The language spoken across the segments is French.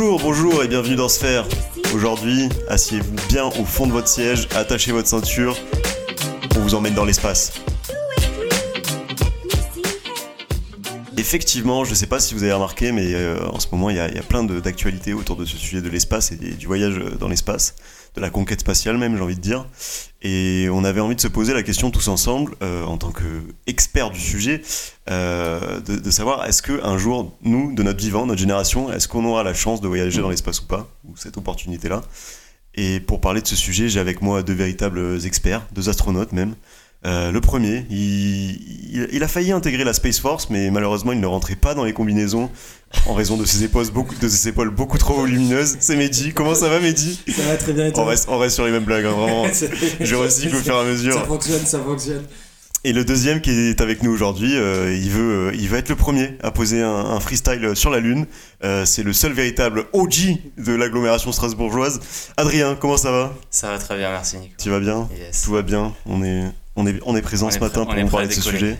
Bonjour, et bienvenue dans Sphère. Aujourd'hui, asseyez-vous bien au fond de votre siège, attachez votre ceinture, on vous emmène dans l'espace. Effectivement, je ne sais pas si vous avez remarqué, mais euh, en ce moment, il y, a plein d'actualités autour de ce sujet de l'espace et du voyage dans l'espace, de la conquête spatiale même, j'ai envie de dire. Et on avait envie de se poser la question tous ensemble, euh, en tant qu'experts du sujet, euh, de, savoir est-ce qu'un jour, nous, de notre vivant, notre génération, est-ce qu'on aura la chance de voyager dans l'espace ou pas, ou cette opportunité-là? Et pour parler de ce sujet, j'ai avec moi deux véritables experts, deux astronautes même. Euh, le premier, il, a failli intégrer la Space Force, mais malheureusement, il ne rentrait pas dans les combinaisons en raison de ses épaules beaucoup, de ses épaules beaucoup trop volumineuses. C'est Mehdi. Comment ça va, Mehdi? Ça va très bien. on, reste, on reste sur les mêmes blagues, hein, vraiment. Je recycle au fur et à mesure. Ça fonctionne, ça fonctionne. Et le deuxième qui est avec nous aujourd'hui, euh, il, veut, euh, il va être le premier à poser un, freestyle sur la Lune. c'est le seul véritable OG de l'agglomération strasbourgeoise. Adrien, comment ça va? Ça va très bien, merci Nico. Tu vas bien? Tout va bien. On est, on est, on est présent ce matin pour nous parler de ce sujet.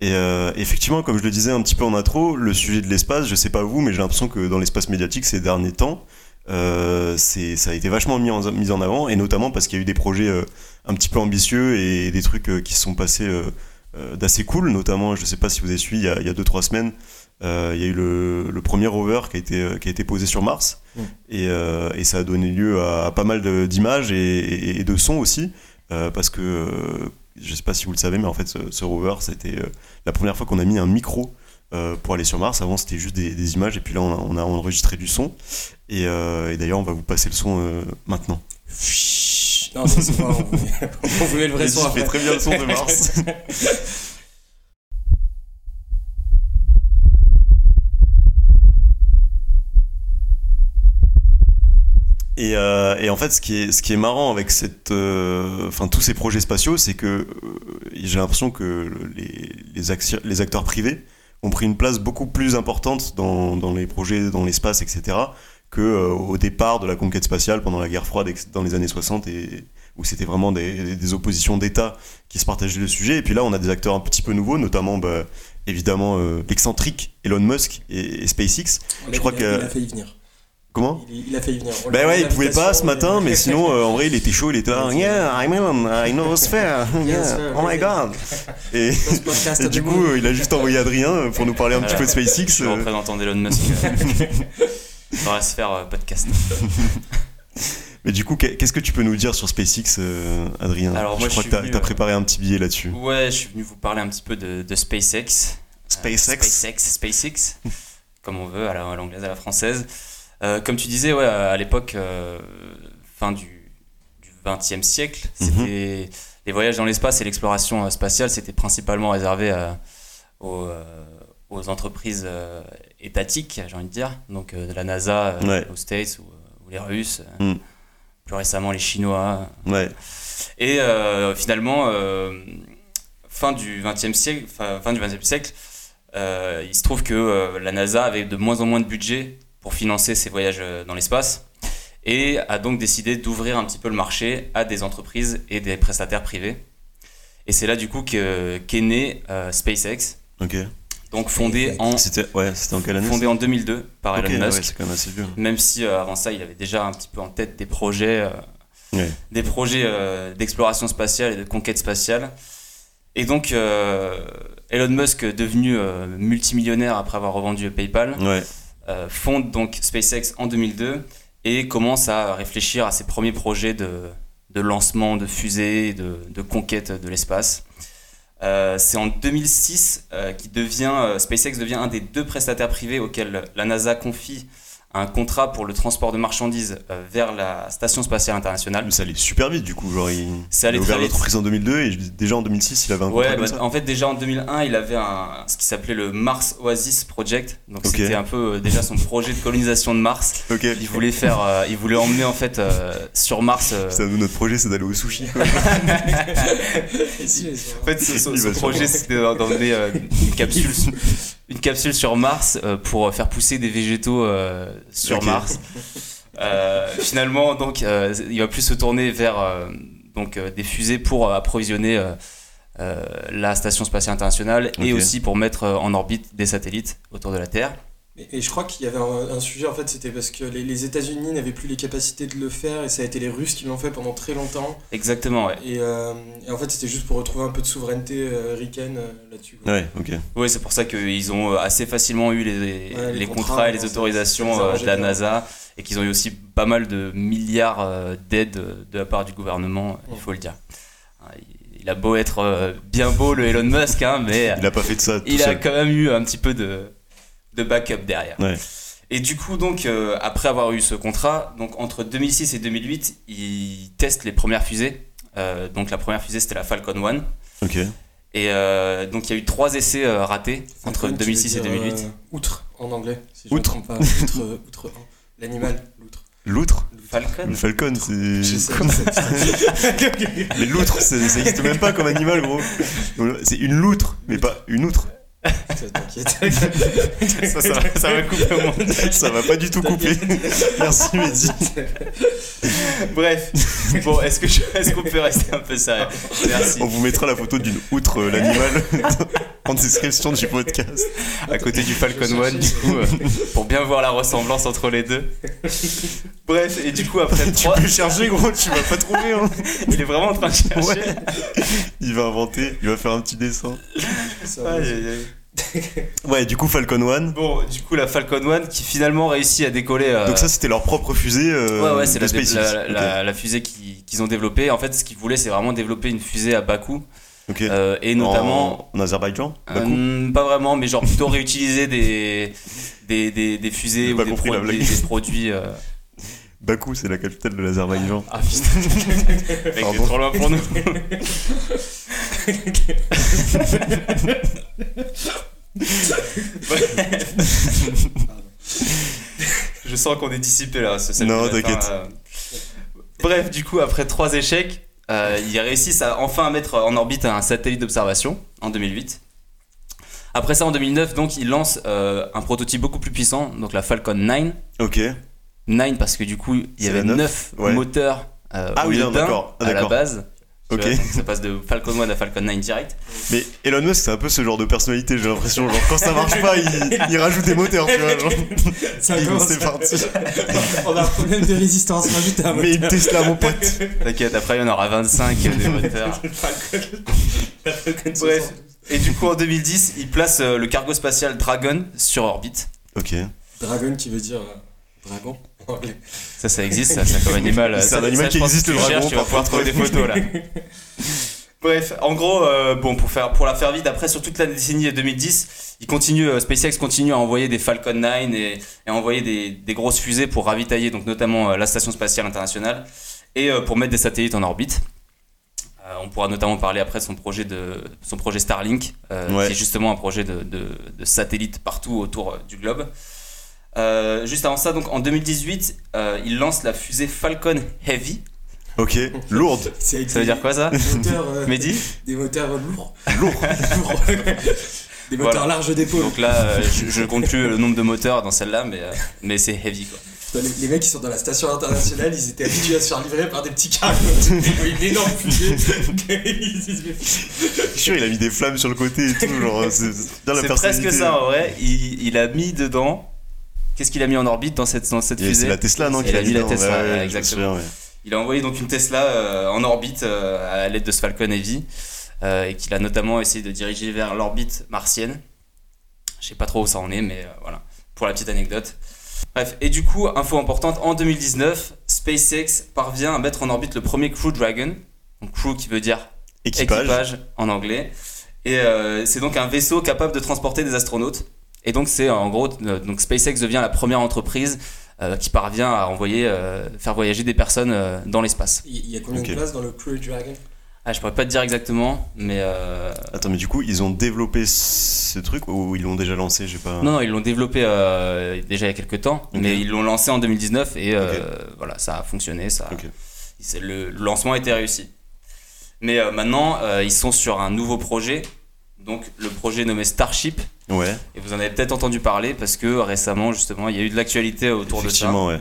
Et euh, effectivement, comme je le disais un petit peu en intro, le sujet de l'espace, je sais pas vous, mais j'ai l'impression que dans l'espace médiatique ces derniers temps, euh, ça a été vachement mis en, mis en avant, et notamment parce qu'il y a eu des projets euh, un petit peu ambitieux et des trucs qui se sont passés d'assez cool, notamment, je sais pas si vous avez suivi, il y a 2-3 semaines, il y a eu le, premier rover qui a été, qui a été posé sur Mars, mmh. et, et, ça a donné lieu à, pas mal d'images et, et, de sons aussi, parce que je sais pas si vous le savez, mais en fait, ce, rover, c'était euh, la première fois qu'on a mis un micro euh, pour aller sur Mars. Avant, c'était juste des, images, et puis là, on a, enregistré du son. Et, euh, d'ailleurs, on va vous passer le son maintenant. Non, c'est pas. On voulait le vrai son. fait très bien le son de Mars. Euh, et, en fait, ce qui est, ce qui est marrant avec cette, euh, enfin, tous ces projets spatiaux, c'est que euh, j'ai l'impression que les, les, acteurs privés ont pris une place beaucoup plus importante dans, dans les projets, dans l'espace, etc., que au départ de la conquête spatiale pendant la guerre froide dans les années 60, et, où c'était vraiment des, des oppositions d'État qui se partageaient le sujet. Et puis là, on a des acteurs un petit peu nouveaux, notamment bah, évidemment l'excentrique Elon Musk et, SpaceX. Je crois qu'il a failli venir. Comment? Il, a failli venir. Ben ouais, il pouvait pas ce matin, mais sinon, euh, en vrai, il était chaud, il était là. Yeah, I'm in, I know sphere. Yeah. Oh my god. Et, du coup, il a juste envoyé Adrien pour nous parler un petit peu de SpaceX. Je suis euh. représentant d'Elon Musk dans la sphère euh, podcast. Mais du coup, qu'est-ce que tu peux nous dire sur SpaceX, Adrien Alors, Je crois que tu as, préparé un petit billet là-dessus. Ouais, je suis venu vous parler un petit peu de, SpaceX. SpaceX SpaceX, SpaceX, comme on veut, à l'anglaise, à la française. Euh, comme tu disais, ouais, à l'époque, euh, fin du, du 20e siècle, mhm. les voyages dans l'espace et l'exploration euh, spatiale, c'était principalement réservé aux, aux, entreprises étatiques, j'ai envie de dire, donc de la NASA aux States ou, les Russes, mm. plus récemment les Chinois. Ouais. Et finalement, fin du 20e siècle, fin, fin du 20e siècle, il se trouve que la NASA avait de moins en moins de budget pour financer ses voyages euh, dans l'espace et a donc décidé d'ouvrir un petit peu le marché à des entreprises et des prestataires privés. Et c'est là du coup qu'est né euh, SpaceX. Donc fondé en, c'était, ouais, en, quelle année fondé en 2002 par Elon Musk. Ouais, c'est quand même assez vieux. Même si euh, avant ça, il avait déjà un petit peu en tête des projets, des projets d'exploration spatiale et de conquête spatiale. Et donc Elon Musk devenu multimillionnaire après avoir revendu PayPal. Ouais euh, fonde donc SpaceX en 2002 et commence à réfléchir à ses premiers projets de, de lancement de fusées, de, de conquête de l'espace. Euh, c'est en 2006 euh, qu'il devient, SpaceX devient un des deux prestataires privés auxquels la NASA confie un contrat pour le transport de marchandises euh, vers la station spatiale internationale. Mais ça allait super vite du coup, genre il, ça allait a ouvert l'entreprise en 2002 et déjà en 2006 il avait un contrat. Ouais, bah, en fait déjà en 2001 il avait un, ce qui s'appelait le Mars Oasis Project, donc c'était un peu euh, déjà son projet de colonisation de Mars. Il voulait faire, euh, il voulait emmener en fait sur Mars. Ça, nous, notre projet c'est d'aller au sushi. en fait son, projet c'était d'emmener une capsule une capsule sur Mars euh, pour faire pousser des végétaux euh, sur Mars. Euh, finalement, donc, il va plus se tourner vers donc, des fusées pour approvisionner la station spatiale internationale et aussi pour mettre en orbite des satellites autour de la Terre. Et, je crois qu'il y avait un, sujet, en fait, c'était parce que les, États-Unis n'avaient plus les capacités de le faire et ça a été les Russes qui l'ont fait pendant très longtemps. Exactement, ouais. Et, euh, en fait, c'était juste pour retrouver un peu de souveraineté euh, ricaine là-dessus. Ouais, ok. Oui, c'est pour ça qu'ils ont assez facilement eu les, les, contrats, et les autorisations de la NASA et qu'ils ont eu aussi pas mal de milliards d'aides de la part du gouvernement, il faut le dire il a beau être euh, bien beau le Elon Musk, hein, mais il a pas fait de ça. il a quand même eu un petit peu de, de backup derrière. Et du coup, donc, euh, après avoir eu ce contrat, donc entre 2006 et 2008, il teste les premières fusées. Euh, donc la première fusée, c'était la Falcon 1. Ok. Et donc il y a eu trois essais ratés entre 2006 et 2008. outre en anglais. Si outre. outre, outre l'animal, l'outre. L'outre Falcon Le falcon, c'est. mais l'outre, ça n'existe même pas comme animal, gros. C'est une loutre, mais pas une outre. Ça, ça, ça, va couper au monde. Ça va pas du tout couper. Merci Mehdi. Bref, bon, est-ce qu'on est qu'on peut rester un peu sérieux? Merci. On vous mettra la photo d'une outre, euh, l'animal, en description du podcast. À côté du Falcon One, du coup, euh, pour bien voir la ressemblance entre les deux. Bref, et du coup, après Tu peux chercher, gros, tu vas pas trouver. Hein. Il est vraiment en train de chercher. Il va inventer, il va faire un petit dessin. ouais, du coup Falcon 1. Bon, du coup la Falcon 1 qui finalement réussit à décoller. Euh, Donc ça c'était leur propre fusée. Euh, ouais, ouais, c'est la, la, fusée qu'ils ont développée. En fait, ce qu'ils voulaient, c'est vraiment développer une fusée à bas coût. Euh, et notamment en, Azerbaïdjan Pas vraiment, mais genre plutôt réutiliser des, des, des, fusées ou des, des, produits. Bakou, c'est la capitale de l'Azerbaïdjan. Ah putain, mec, trop loin pour nous. Je sens qu'on est dissipé là. Ce non, t'inquiète. Euh. Bref, du coup, après trois échecs, euh, ils réussissent à enfin mettre en orbite un satellite d'observation en 2008. Après ça, en 2009, donc, ils lancent euh, un prototype beaucoup plus puissant, donc la Falcon 9. Ok. 9 parce que du coup, il y avait 9 moteurs euh, ah, oui, d'accord. à la base. Ok. ça passe de Falcon 1 à Falcon 9 direct. Mais Elon Musk, c'est un peu ce genre de personnalité, j'ai l'impression. Genre, quand ça marche pas, il, il rajoute des moteurs, tu vois. Genre. C'est parti. On a un problème de résistance, rajoute un moteur. Mais une Tesla, mon pote. T'inquiète, après, il y en aura 25 des moteurs. Bref. Et du coup, en 2010, il place euh, le cargo spatial Dragon sur orbite. Ok. Dragon qui veut dire euh, dragon ça, ça existe, ça, c'est comme animal. C'est un animal qui existe, le dragon. Tu vas pouvoir trouver des photos là. Bref, en gros, euh, bon, pour, faire, pour la faire vite, après, sur toute la décennie 2010, il continue, euh, SpaceX continue à envoyer des Falcon 9 et, à envoyer des, des, grosses fusées pour ravitailler, donc notamment euh, la Station Spatiale Internationale, et pour mettre des satellites en orbite. on pourra notamment parler après de son projet, de, son projet Starlink, qui est justement un projet de, de, de satellite partout autour du globe. Euh, juste avant ça, donc en 2018, euh, il lance la fusée Falcon Heavy. Ok, lourde. Ça veut dire quoi ça Des moteurs, euh, Des moteurs lourds. Lourds. Des moteurs larges d'épaule. Donc là, je, ne compte plus le nombre de moteurs dans celle-là, mais, mais c'est heavy quoi. Les, mecs qui sont dans la station internationale, ils étaient habitués à se faire livrer par des petits cargos. une énorme fusée. Je suis sûr, il a mis des flammes sur le côté et tout. C'est presque ça en vrai. Il, il a mis dedans Qu'est-ce qu'il a mis en orbite dans cette, dans cette fusée C'est la Tesla, non Il a mis la Tesla, exactement. Il a envoyé donc une Tesla euh, en orbite euh, à l'aide de ce Falcon Heavy euh, et qu'il a notamment essayé de diriger vers l'orbite martienne. Je sais pas trop où ça en est, mais voilà, pour la petite anecdote. Bref, et du coup, info importante, en 2019, SpaceX parvient à mettre en orbite le premier Crew Dragon. Donc crew qui veut dire équipage en anglais. Et c'est donc un vaisseau capable de transporter des astronautes. Et donc c'est en gros, euh, donc SpaceX devient la première entreprise euh, qui parvient à envoyer, euh, faire voyager des personnes dans l'espace. Il y a combien de places dans le Crew Dragon? Ah, je pourrais pas te dire exactement, mais. Attends, mais du coup, ils ont développé ce truc ou ils l'ont déjà lancé J'ai pas. Non, non, ils l'ont développé déjà il y a quelques temps, mais ils l'ont lancé en 2019 et voilà, ça a fonctionné, ça. Le, le lancement a été réussi. Mais maintenant, ils sont sur un nouveau projet, donc le projet nommé Starship, Ouais. Et vous en avez peut-être entendu parler parce que récemment, justement, il y a eu de l'actualité autour de ça. Effectivement, ouais.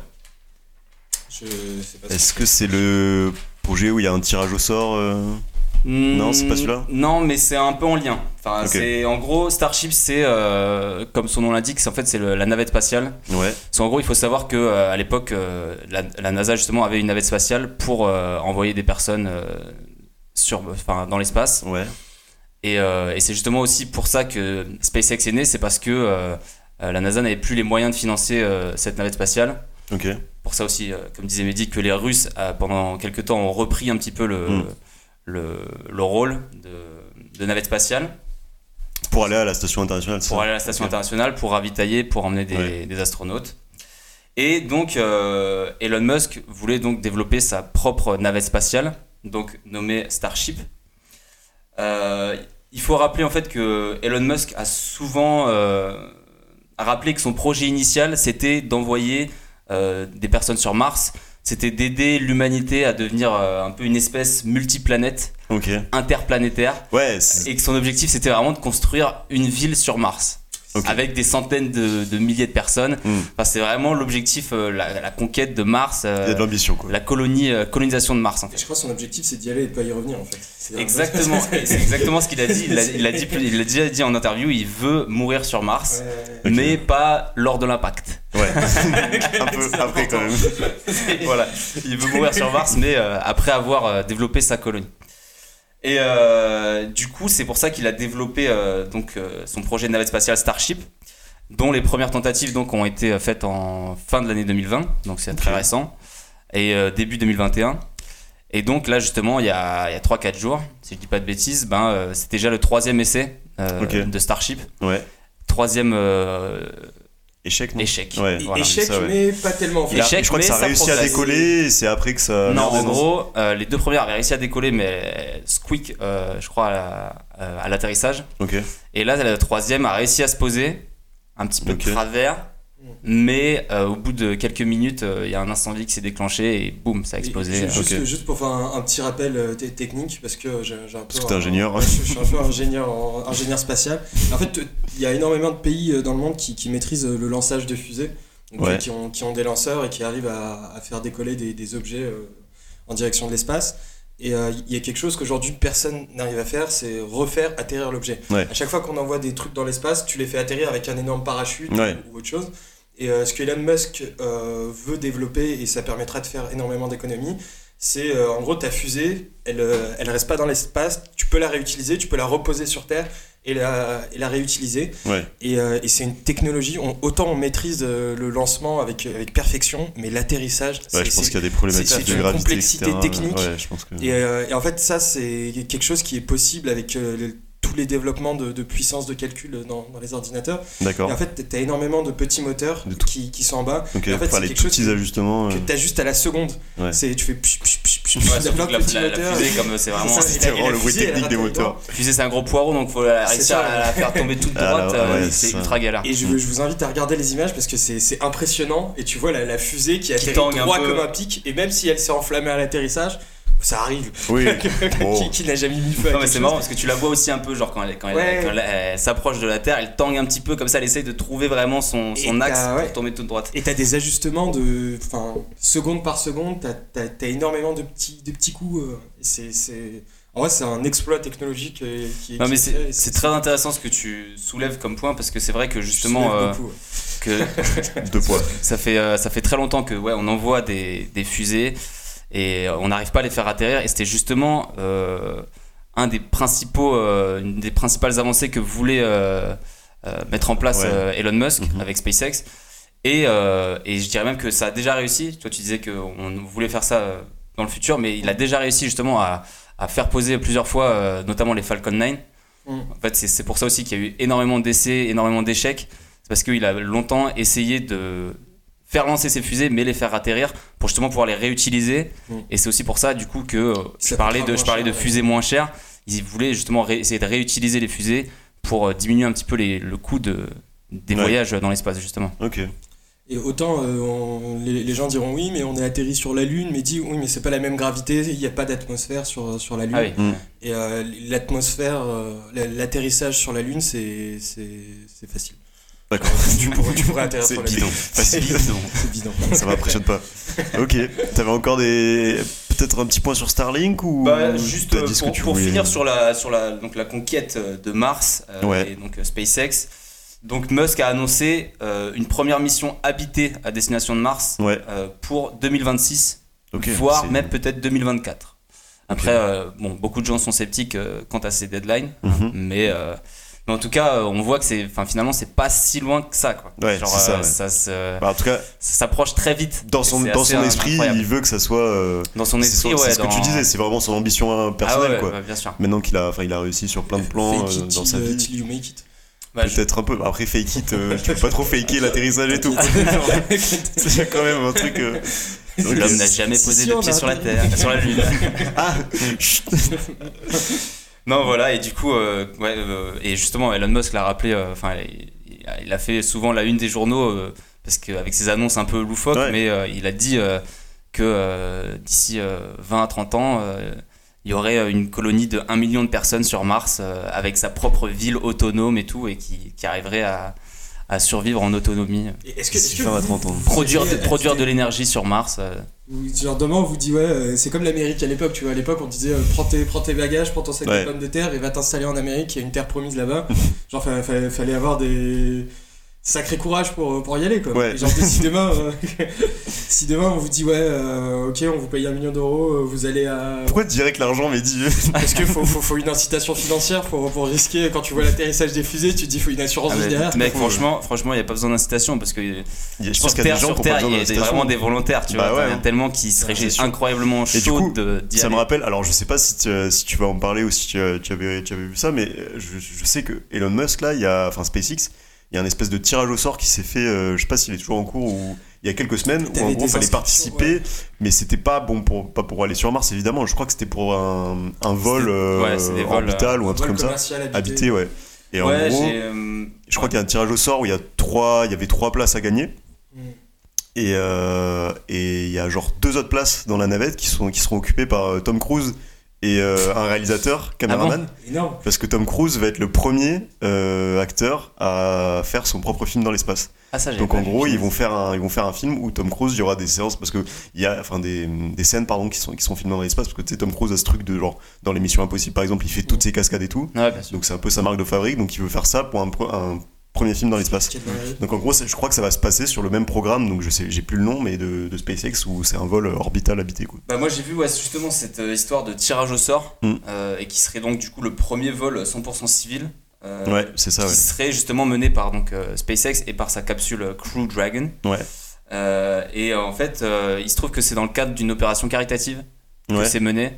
Est-ce que c'est le projet où il y a un tirage au sort euh Non, c'est pas celui-là Non, mais c'est un peu en lien. Enfin, c'est en gros Starship, c'est euh, comme son nom l'indique, c'est en fait c'est la navette spatiale. Ouais. en gros, il faut savoir que euh, à l'époque, euh, la, NASA justement avait une navette spatiale pour envoyer des personnes sur, enfin, dans l'espace. Ouais. Et, et c'est justement aussi pour ça que SpaceX est né, c'est parce que la NASA n'avait plus les moyens de financer cette navette spatiale. Ok. Pour ça aussi, comme disait Mehdi, que les Russes pendant quelques temps ont repris un petit peu le. Hmm le, le rôle de, de, navette spatiale. Pour aller à la station internationale. Pour aller à la station internationale, pour ravitailler, pour emmener des, des astronautes. Et donc euh, Elon Musk voulait donc développer sa propre navette spatiale, donc nommée Starship. Euh, il faut rappeler en fait que Elon Musk a souvent euh, rappelé que son projet initial c'était d'envoyer des personnes sur Mars. C'était d'aider l'humanité à devenir euh, un peu une espèce multiplanète, interplanétaire. Ouais, et que son objectif, c'était vraiment de construire une ville sur Mars avec des centaines de, milliers de personnes. Hmm. Enfin, c'est vraiment l'objectif, euh, la, conquête de Mars. Euh, Il y a de l'ambition, quoi. La colonie, euh, colonisation de Mars, en fait. je crois que son objectif, c'est d'y aller et de pas y revenir, en fait. Exactement, c'est exactement ce qu'il a dit. Il a, dit. il a déjà dit en interview, il veut mourir sur Mars, mais pas lors de l'impact. Ouais. un peu après, quand même. voilà. Il veut mourir sur Mars, mais après avoir développé sa colonie. Et euh, du coup, c'est pour ça qu'il a développé euh, donc, euh, son projet de navette spatiale Starship, dont les premières tentatives donc, ont été faites en fin de l'année 2020, donc c'est très récent, et début 2021. Et donc là, justement, il y a, a 3-4 jours, si je dis pas de bêtises, ben, c'était déjà le troisième essai de Starship. Ouais. Troisième Échec, non Échec. échec, mais pas tellement. Échec, je crois que ça a réussi à décoller et c'est après que ça. Non, en gros, euh, les deux premières avaient réussi à décoller, mais squeak, euh, je crois, à, euh, l'atterrissage. Ok. Et là, la troisième a réussi à se poser, un petit peu de travers, mais euh, au bout de quelques minutes, euh, il y a un incendie qui s'est déclenché et boum, ça a explosé. Juste, pour faire un, petit rappel euh, technique, parce que j'ai un peu. Parce ingénieur. je, suis un peu ingénieur, ingénieur spatial. En fait, il y a énormément de pays dans le monde qui, qui maîtrisent le lançage de fusées, qui, ont, qui, ont, des lanceurs et qui arrivent à, à faire décoller des, des objets en direction de l'espace. Et il y a quelque chose qu'aujourd'hui personne n'arrive à faire, c'est refaire atterrir l'objet. À chaque fois qu'on envoie des trucs dans l'espace, tu les fais atterrir avec un énorme parachute ou, autre chose. Et euh, ce que Elon Musk euh, veut développer, et ça permettra de faire énormément d'économies, c'est euh, en gros ta fusée, elle ne reste pas dans l'espace, tu peux la réutiliser, tu peux la reposer sur Terre et la, et la réutiliser. Et, et c'est une technologie, autant on maîtrise le lancement avec, avec perfection, mais l'atterrissage, ouais, je pense qu'il y a des problématiques de gravité, complexité technique. et, et, en fait, ça, c'est quelque chose qui est possible avec le les développements de, puissance de calcul dans, les ordinateurs. D'accord. Et en fait, tu as énormément de petits moteurs qui, qui, sont en bas. Donc, en fait, c'est les petits ajustements. Que euh. tu as juste à la seconde. C'est, tu fais. Psh, psh, psh, ouais, la, la, fusée, comme c'est vraiment. C'est vraiment le bruit technique des moteurs. La fusée, c'est un gros poireau, donc il faut réussir à la faire tomber toute ah, droite. Euh, c'est ultra galère. Et je, vous invite à regarder les images parce que c'est impressionnant. Et tu vois la, fusée qui atterrit droit comme un pic. Et même si elle s'est enflammée à l'atterrissage ça arrive. Oui. qui, n'a jamais mis feu Non, mais c'est marrant parce que tu la vois aussi un peu, genre quand elle, quand elle, s'approche de la Terre, elle tangue un petit peu comme ça, elle essaye de trouver vraiment son, son axe pour tomber toute droite. Et t'as des ajustements de. Enfin, seconde par seconde, t'as as, énormément de petits, de petits coups. Euh, c'est. En vrai, c'est un exploit technologique euh, qui est. Non, mais c'est très intéressant ce que tu soulèves comme point parce que c'est vrai que justement. Euh, que Deux poids. Ça fait, ça fait très longtemps que ouais, on envoie des, des fusées et on n'arrive pas à les faire atterrir. Et c'était justement euh, un des principaux, euh, une des principales avancées que voulait euh, mettre en place Elon Musk mhm. avec SpaceX. Et, et, je dirais même que ça a déjà réussi. Toi, tu disais qu'on voulait faire ça dans le futur, mais il a déjà réussi justement à, à faire poser plusieurs fois, notamment les Falcon 9. Mhm. En fait, c'est pour ça aussi qu'il y a eu énormément d'essais, énormément d'échecs. C'est parce qu'il a longtemps essayé de, faire lancer ces fusées mais les faire atterrir pour justement pouvoir les réutiliser. Et c'est aussi pour ça du coup que euh, je parlais de je parlais de fusées moins chères. Ils voulaient justement essayer de réutiliser les fusées pour euh, diminuer un petit peu les, le coût de, des voyages dans l'espace justement. Ok. Et autant euh, les, gens diront oui mais on est atterri sur la lune mais dit oui mais c'est pas la même gravité il n'y a pas d'atmosphère sur, sur la lune. Ah mm. et l'atmosphère l'atterrissage sur la lune c'est facile D'accord. tu, pourrais, tu pourrais atterrir sur bidon. C'est bidon. C'est bidon. Ça m'impressionne pas. Ok. T'avais encore des peut-être un petit point sur Starlink ou bah, juste pour, finir sur la sur la donc la conquête de Mars et donc SpaceX. Donc Musk a annoncé une première mission habitée à destination de Mars pour 2026, voire même peut-être 2024. Après, euh, bon, beaucoup de gens sont sceptiques euh, quant à ces deadlines, mhm. euh, mais, en tout cas, on voit que c'est, enfin, finalement, c'est pas si loin que ça, quoi. Ouais, Genre, ça, ça se, bah, en tout cas, ça s'approche très vite. Dans son, dans son esprit, il veut que ça soit. dans son esprit, ouais. C'est ce que tu disais, c'est vraiment son ambition personnelle, ah quoi. bien sûr. Maintenant qu'il a, enfin, il a réussi sur plein de plans dans sa vie. you make it. Bah, Peut-être un peu. Après, fake it, tu peux pas trop faker l'atterrissage et tout. c'est quand même un truc. L'homme n'a jamais posé de pied sur la Terre, sur la Lune. ah Non, voilà, et du coup, euh, ouais, euh, et justement, Elon Musk l'a rappelé, euh, enfin, il, a fait souvent la une des journaux, parce qu'avec ses annonces un peu loufoques, mais il a dit que d'ici 20 à 30 ans, il y aurait une colonie de 1 million de personnes sur Mars, avec sa propre ville autonome et tout, et qui, qui arriverait à à survivre en autonomie. Est-ce que, est que produire, de, produire de l'énergie sur Mars euh. Genre demain on vous dit ouais euh, c'est comme l'Amérique à l'époque tu vois à l'époque on disait euh, prends, tes, prends tes bagages prends ton sac de pommes de terre et va t'installer en Amérique il y a une terre promise là-bas genre fallait, fallait avoir des sacré courage pour, pour y aller quoi. Ouais. Genre si demain, euh, si demain on vous dit ouais euh, ok on vous paye un million d'euros, euh, vous allez à... Pourquoi tu dirais que l'argent m'est dit Parce qu'il faut, faut, faut, une incitation financière pour, pour risquer quand tu vois l'atterrissage des fusées, tu te dis faut une assurance ah, derrière. Mec franchement franchement il n'y a pas besoin d'incitation parce que je pense terre, sur terre il y a vraiment des volontaires tu bah vois, ouais, tellement qui seraient incroyablement chauds de Ça me rappelle, alors je sais pas si tu, si tu vas en parler ou si tu, tu, avais, tu avais vu ça mais je, je sais que Elon Musk là, il y a, enfin SpaceX il y a un espèce de tirage au sort qui s'est fait, euh, je sais pas s'il est toujours en cours ou il y a quelques semaines où en gros il fallait participer, mais c'était pas bon pour pas pour aller sur Mars évidemment. Je crois que c'était pour un, un vol euh, orbital ou un truc comme ça, habité, ouais. Et en gros, euh, je crois qu'il y a un tirage au sort où il y a trois, il y avait trois places à gagner. Mm. Et et il y a genre deux autres places dans la navette qui sont qui seront occupées par Tom Cruise et euh, un réalisateur, caméraman. Ah parce que Tom Cruise va être le premier euh, acteur à faire son propre film dans l'espace. Ah, Donc en gros, ils vont faire un, ils vont faire un film où Tom Cruise, il y aura des séances parce que il y a, enfin des, des scènes pardon qui sont qui sont filmées dans l'espace parce que tu sais Tom Cruise a ce truc de genre dans l'émission Impossible par exemple, il fait toutes ses cascades et tout. donc c'est un peu sa marque de fabrique. Donc il veut faire ça pour un, un premier film dans l'espace. Donc en gros, je crois que ça va se passer sur le même programme, donc je sais, j'ai plus le nom, mais de, SpaceX où c'est un vol orbital habité. Quoi. Bah moi j'ai vu ouais, justement cette euh, histoire de tirage au sort mm. euh, et qui serait donc du coup le premier vol 100% civil. Euh, ouais, c'est ça. Qui serait justement mené par donc SpaceX et par sa capsule Crew Dragon. Ouais. et en fait, il se trouve que c'est dans le cadre d'une opération caritative ouais. c'est mené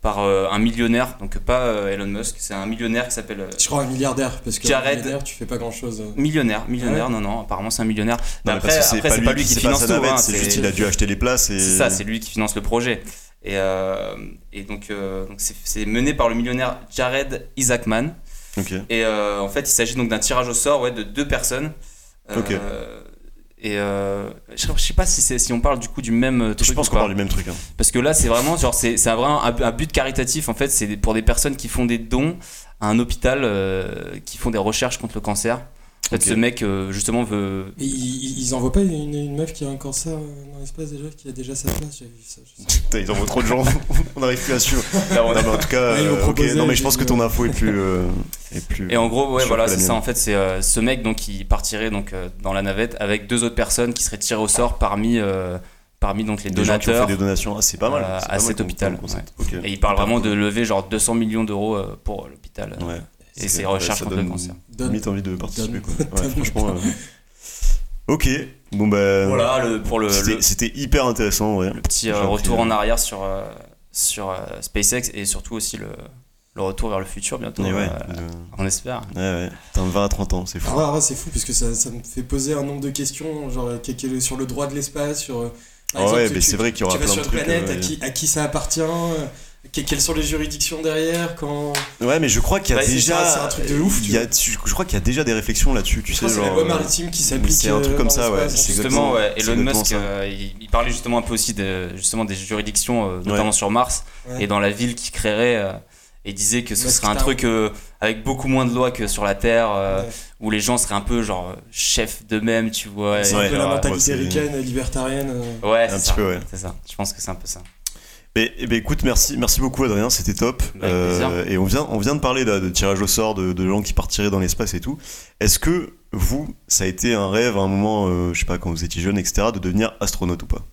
par euh, un millionnaire, donc pas euh, Elon Musk, c'est un millionnaire qui s'appelle. Euh, je crois un milliardaire, parce que Jared... millionnaire, tu fais pas grand chose. Millionnaire, millionnaire, non, non, apparemment c'est un millionnaire. Mais après, c'est pas, pas, lui qui, finance tout. Hein, c'est juste il a dû acheter les places. Et... C'est ça, c'est lui qui finance le projet. Et, et donc, donc c'est mené par le millionnaire Jared Isaacman. Et en fait, il s'agit donc d'un tirage au sort ouais, de deux personnes. Ok et euh, je sais pas si, si on parle du coup du même truc. Je pense qu'on parle du même truc. Hein. Parce que là, c'est vraiment, genre, c'est, c'est vraiment un, but caritatif en fait. C'est pour des personnes qui font des dons à un hôpital euh, qui font des recherches contre le cancer. En fait, ce mec, euh, justement, veut. ils, ils envoient pas une, une, meuf qui a un cancer dans l'espace déjà, qui a déjà sa place J'avais vu ça. ils envoient trop de gens, on n'arrive plus à suivre. Non, mais en tout cas, non, mais je pense que ton info est plus. est plus et en gros, ouais, voilà, c'est ça. En fait, c'est ce mec donc qui partirait donc dans la navette avec deux autres personnes qui seraient tirées au sort parmi parmi donc les donateurs gens qui ont fait des donations ah, c'est pas mal à, cet hôpital et il parle vraiment de lever genre 200 millions d'euros pour l'hôpital ouais et ses recherches contre le cancer. Limite envie de participer quoi. Ouais, franchement. Euh, ok, bon bah. Voilà le, pour le. C'était hyper intéressant, ouais. Le petit euh, retour en arrière sur euh, sur SpaceX et surtout aussi le le retour vers le futur bientôt. Ouais, On espère. Ouais, ouais. Dans 20 à 30 ans, c'est fou. Ah, c'est fou parce que ça, ça, me fait poser un nombre de questions, genre sur le droit de l'espace, sur. ouais, mais c'est vrai qu'il y aura plein de trucs. Planète, à, qui, à qui ça appartient quelles sont les juridictions derrière quand ouais mais je crois qu'il y a déjà c'est un truc de ouf il y a, je crois qu'il y a déjà des réflexions là-dessus tu sais genre la loi maritime qui s'applique c'est un truc comme ça ouais justement ouais. Elon Musk euh, il, parlait justement un peu aussi de justement des juridictions euh, notamment sur Mars et dans la ville qu'il créerait euh, et disait que ce serait un truc avec beaucoup moins de lois que sur la Terre où les gens seraient un peu genre chefs d'eux-mêmes tu vois c'est un peu la mentalité ricaine libertarienne ouais un petit peu ouais. c'est ça. Je pense que c'est un peu ça Mais, eh ben, écoute, merci, merci beaucoup Adrien, c'était top. Euh, et on vient, on vient de parler de, tirage au sort, de, gens qui partiraient dans l'espace et tout. Est-ce que vous, ça a été un rêve à un moment, euh, je sais pas, quand vous étiez jeune, etc., de devenir astronaute ou pas?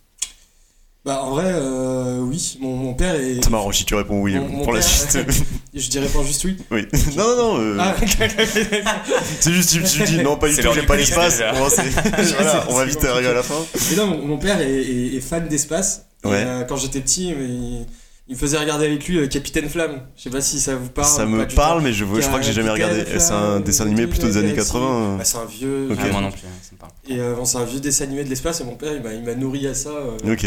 Bah en vrai, euh, oui, mon, père est. C'est marrant si tu réponds oui pour la suite. je dirais pas juste oui. Oui. Non, non, non. Euh... Ah. c'est juste, tu, tu dis non, pas du tout, j'aime pas l'espace. voilà, on va vite arriver à la fin. Mais non, mon, père est, fan d'espace. Ouais. Euh, quand j'étais petit, il, il, me faisait regarder avec lui euh, Capitaine Flamme. Je sais pas si ça vous parle. Ça me parle, mais je, je crois que j'ai jamais regardé. C'est un dessin animé plutôt des années 80. Bah, c'est un vieux. Ah, moi non plus, ça me parle. Et bon, c'est un vieux dessin animé de l'espace et mon père il m'a nourri à ça. Ok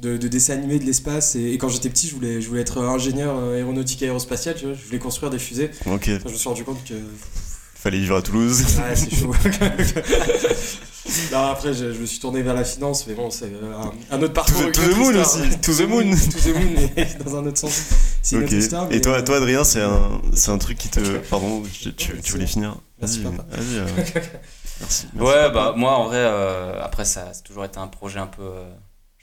de, de dessins animés de l'espace. Et, quand j'étais petit, je voulais, je voulais être ingénieur euh, aéronautique et aérospatial, tu vois, je voulais construire des fusées. Ok. je me suis rendu compte que. Fallait vivre à Toulouse. Ouais, c'est chaud. non, après, je, me suis tourné vers la finance, mais bon, c'est euh, un, autre parcours. To, the moon aussi. To the moon. To the moon, mais dans un autre sens. C'est une autre histoire. Et toi, euh, toi Adrien, c'est un, c'est un truc qui te. Pardon, tu, tu, voulais finir Vas-y, vas-y. merci, merci, Ouais, bah, moi, en vrai, après, ça, a toujours été un projet un peu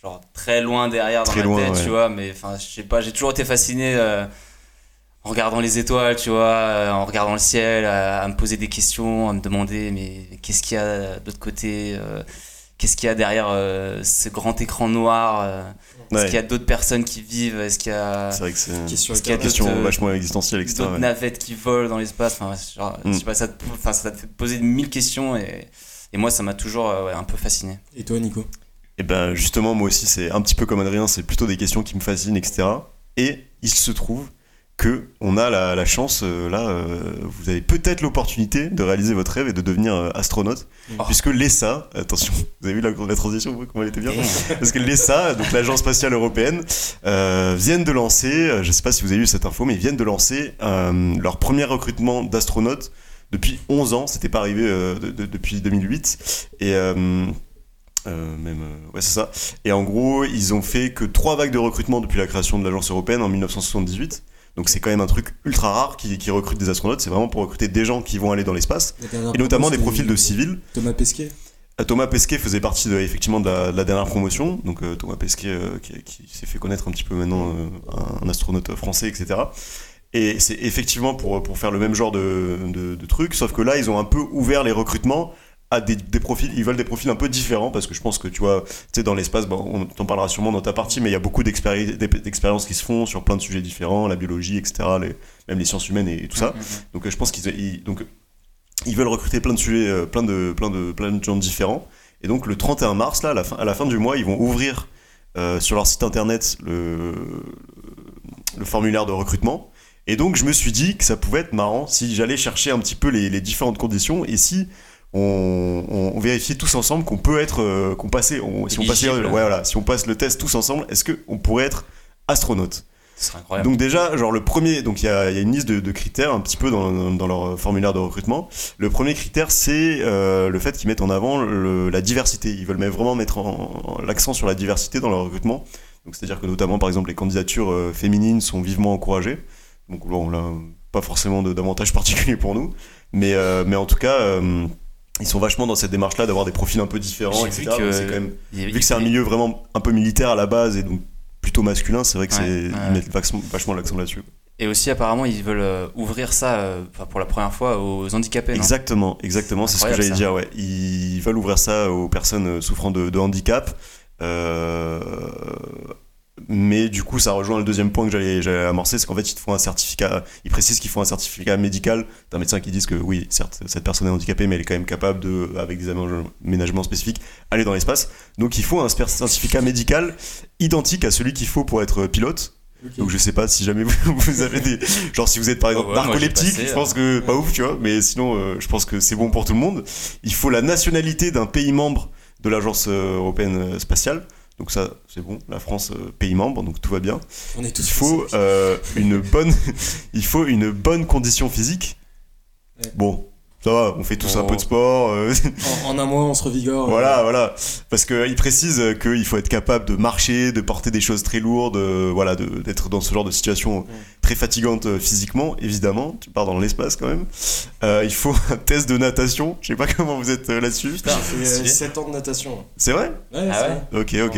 genre très loin derrière dans ma tête, tu vois. Mais enfin, je sais pas, j'ai toujours été fasciné euh, en regardant les étoiles, tu vois, euh, en regardant le ciel, à, me poser des questions, à me demander, mais qu'est-ce qu'il y a de l'autre côté euh, Qu'est-ce qu'il y a derrière ce grand écran noir Est-ce qu'il y a d'autres personnes qui vivent Est-ce qu'il y a. C'est vrai que c'est une question vachement existentielle, etc. D'autres navettes qui volent dans l'espace. Enfin, genre, je sais pas, ça te, ça te fait poser mille questions et, et moi, ça m'a toujours un peu fasciné. Et toi, Nico? Et ben justement, moi aussi, c'est un petit peu comme Adrien, c'est plutôt des questions qui me fascinent, etc. Et il se trouve que on a la, chance, euh, là, euh, vous avez peut-être l'opportunité de réaliser votre rêve et de devenir euh, astronaute, oh. puisque l'ESA, attention, vous avez vu la, la transition, comment elle était bien Parce que l'ESA, donc l'Agence spatiale européenne, viennent de lancer, je sais pas si vous avez eu cette info, mais ils viennent de lancer leur premier recrutement d'astronautes depuis 11 ans, c'était pas arrivé depuis 2008, et euh, même, euh, ouais, c'est ça. Et en gros, ils ont fait que trois vagues de recrutement depuis la création de l'agence européenne en 1978. Donc c'est quand même un truc ultra rare qui, qui recrute des astronautes. C'est vraiment pour recruter des gens qui vont aller dans l'espace. Et notamment des profils de civils. Thomas Pesquet euh, Thomas Pesquet faisait partie de, effectivement de la, dernière promotion. Donc Thomas Pesquet qui, s'est fait connaître un petit peu maintenant, un, astronaute français, etc. Et c'est effectivement pour, pour faire le même genre de, de, de truc. Sauf que là, ils ont un peu ouvert les recrutements à des, profils, ils veulent des profils un peu différents parce que je pense que tu vois, tu sais, dans l'espace, bon, on t'en parlera sûrement dans ta partie, mais il y a beaucoup d'expériences qui se font sur plein de sujets différents, la biologie, etc., les, même les sciences humaines et, tout ça. Mm, mm, mm. Donc je pense qu'ils donc ils veulent recruter plein de sujets, euh, plein de plein de plein de gens différents. Et donc le 31 mars là, à la fin, à la fin du mois, ils vont ouvrir euh, sur leur site internet le, le formulaire de recrutement. Et donc je me suis dit que ça pouvait être marrant si j'allais chercher un petit peu les, les différentes conditions et si on, on, vérifiait tous ensemble qu'on peut être, euh, qu'on passait, si on passait, ouais, voilà, si on passe le test tous ensemble, est-ce qu'on pourrait être astronaute incroyable. Donc déjà, genre le premier, donc il y a, y a, une liste de, critères un petit peu dans, dans, leur formulaire de recrutement. Le premier critère, c'est euh, le fait qu'ils mettent en avant la diversité. Ils veulent vraiment mettre l'accent sur la diversité dans leur recrutement. Donc c'est-à-dire que notamment, par exemple, les candidatures euh, féminines sont vivement encouragées. Donc bon, là, pas forcément d'avantages particuliers pour nous, mais mais en tout cas ils sont vachement dans cette démarche là d'avoir des profils un peu différents etc. Quand même, vu que c'est un milieu vraiment un peu militaire à la base et donc plutôt masculin c'est vrai que c'est ils mettent vachement, l'accent là-dessus. Et aussi apparemment ils veulent euh, ouvrir ça euh, pour la première fois aux handicapés exactement exactement c'est ce que j'allais dire ouais. Ils veulent ouvrir ça aux personnes euh, souffrant de, de handicap euh, mais du coup, ça rejoint le deuxième point que j'allais amorcer, c'est qu'en fait, ils te font un certificat, ils précisent qu'il faut un certificat médical d'un médecin qui dit que oui, certes, cette personne est handicapée, mais elle est quand même capable de, avec des aménagements spécifiques, aller dans l'espace. Donc, il faut un certificat médical identique à celui qu'il faut pour être pilote. Donc je sais pas si jamais vous, avez des genre si vous êtes par exemple narcoleptique, je pense que pas ouf tu vois, mais sinon euh, je pense que c'est bon pour tout le monde. Il faut la nationalité d'un pays membre de l'agence euh, européenne spatiale. Donc ça, c'est bon. La France, euh, pays membre, donc tout va bien. On est tous il faut euh, une bonne, il faut une bonne condition physique. Bon, ça va, on fait tous un peu de sport. Euh. En, un mois, on se revigore. Voilà, voilà. Parce qu'il précise qu'il faut être capable de marcher, de porter des choses très lourdes, voilà, d'être dans ce genre de situation très fatigante physiquement, évidemment. Tu pars dans l'espace quand même. il faut un test de natation. Je sais pas comment vous êtes là-dessus. Putain, j'ai fait 7 ans de natation. C'est vrai? Ouais, ah ouais? Ok, ok.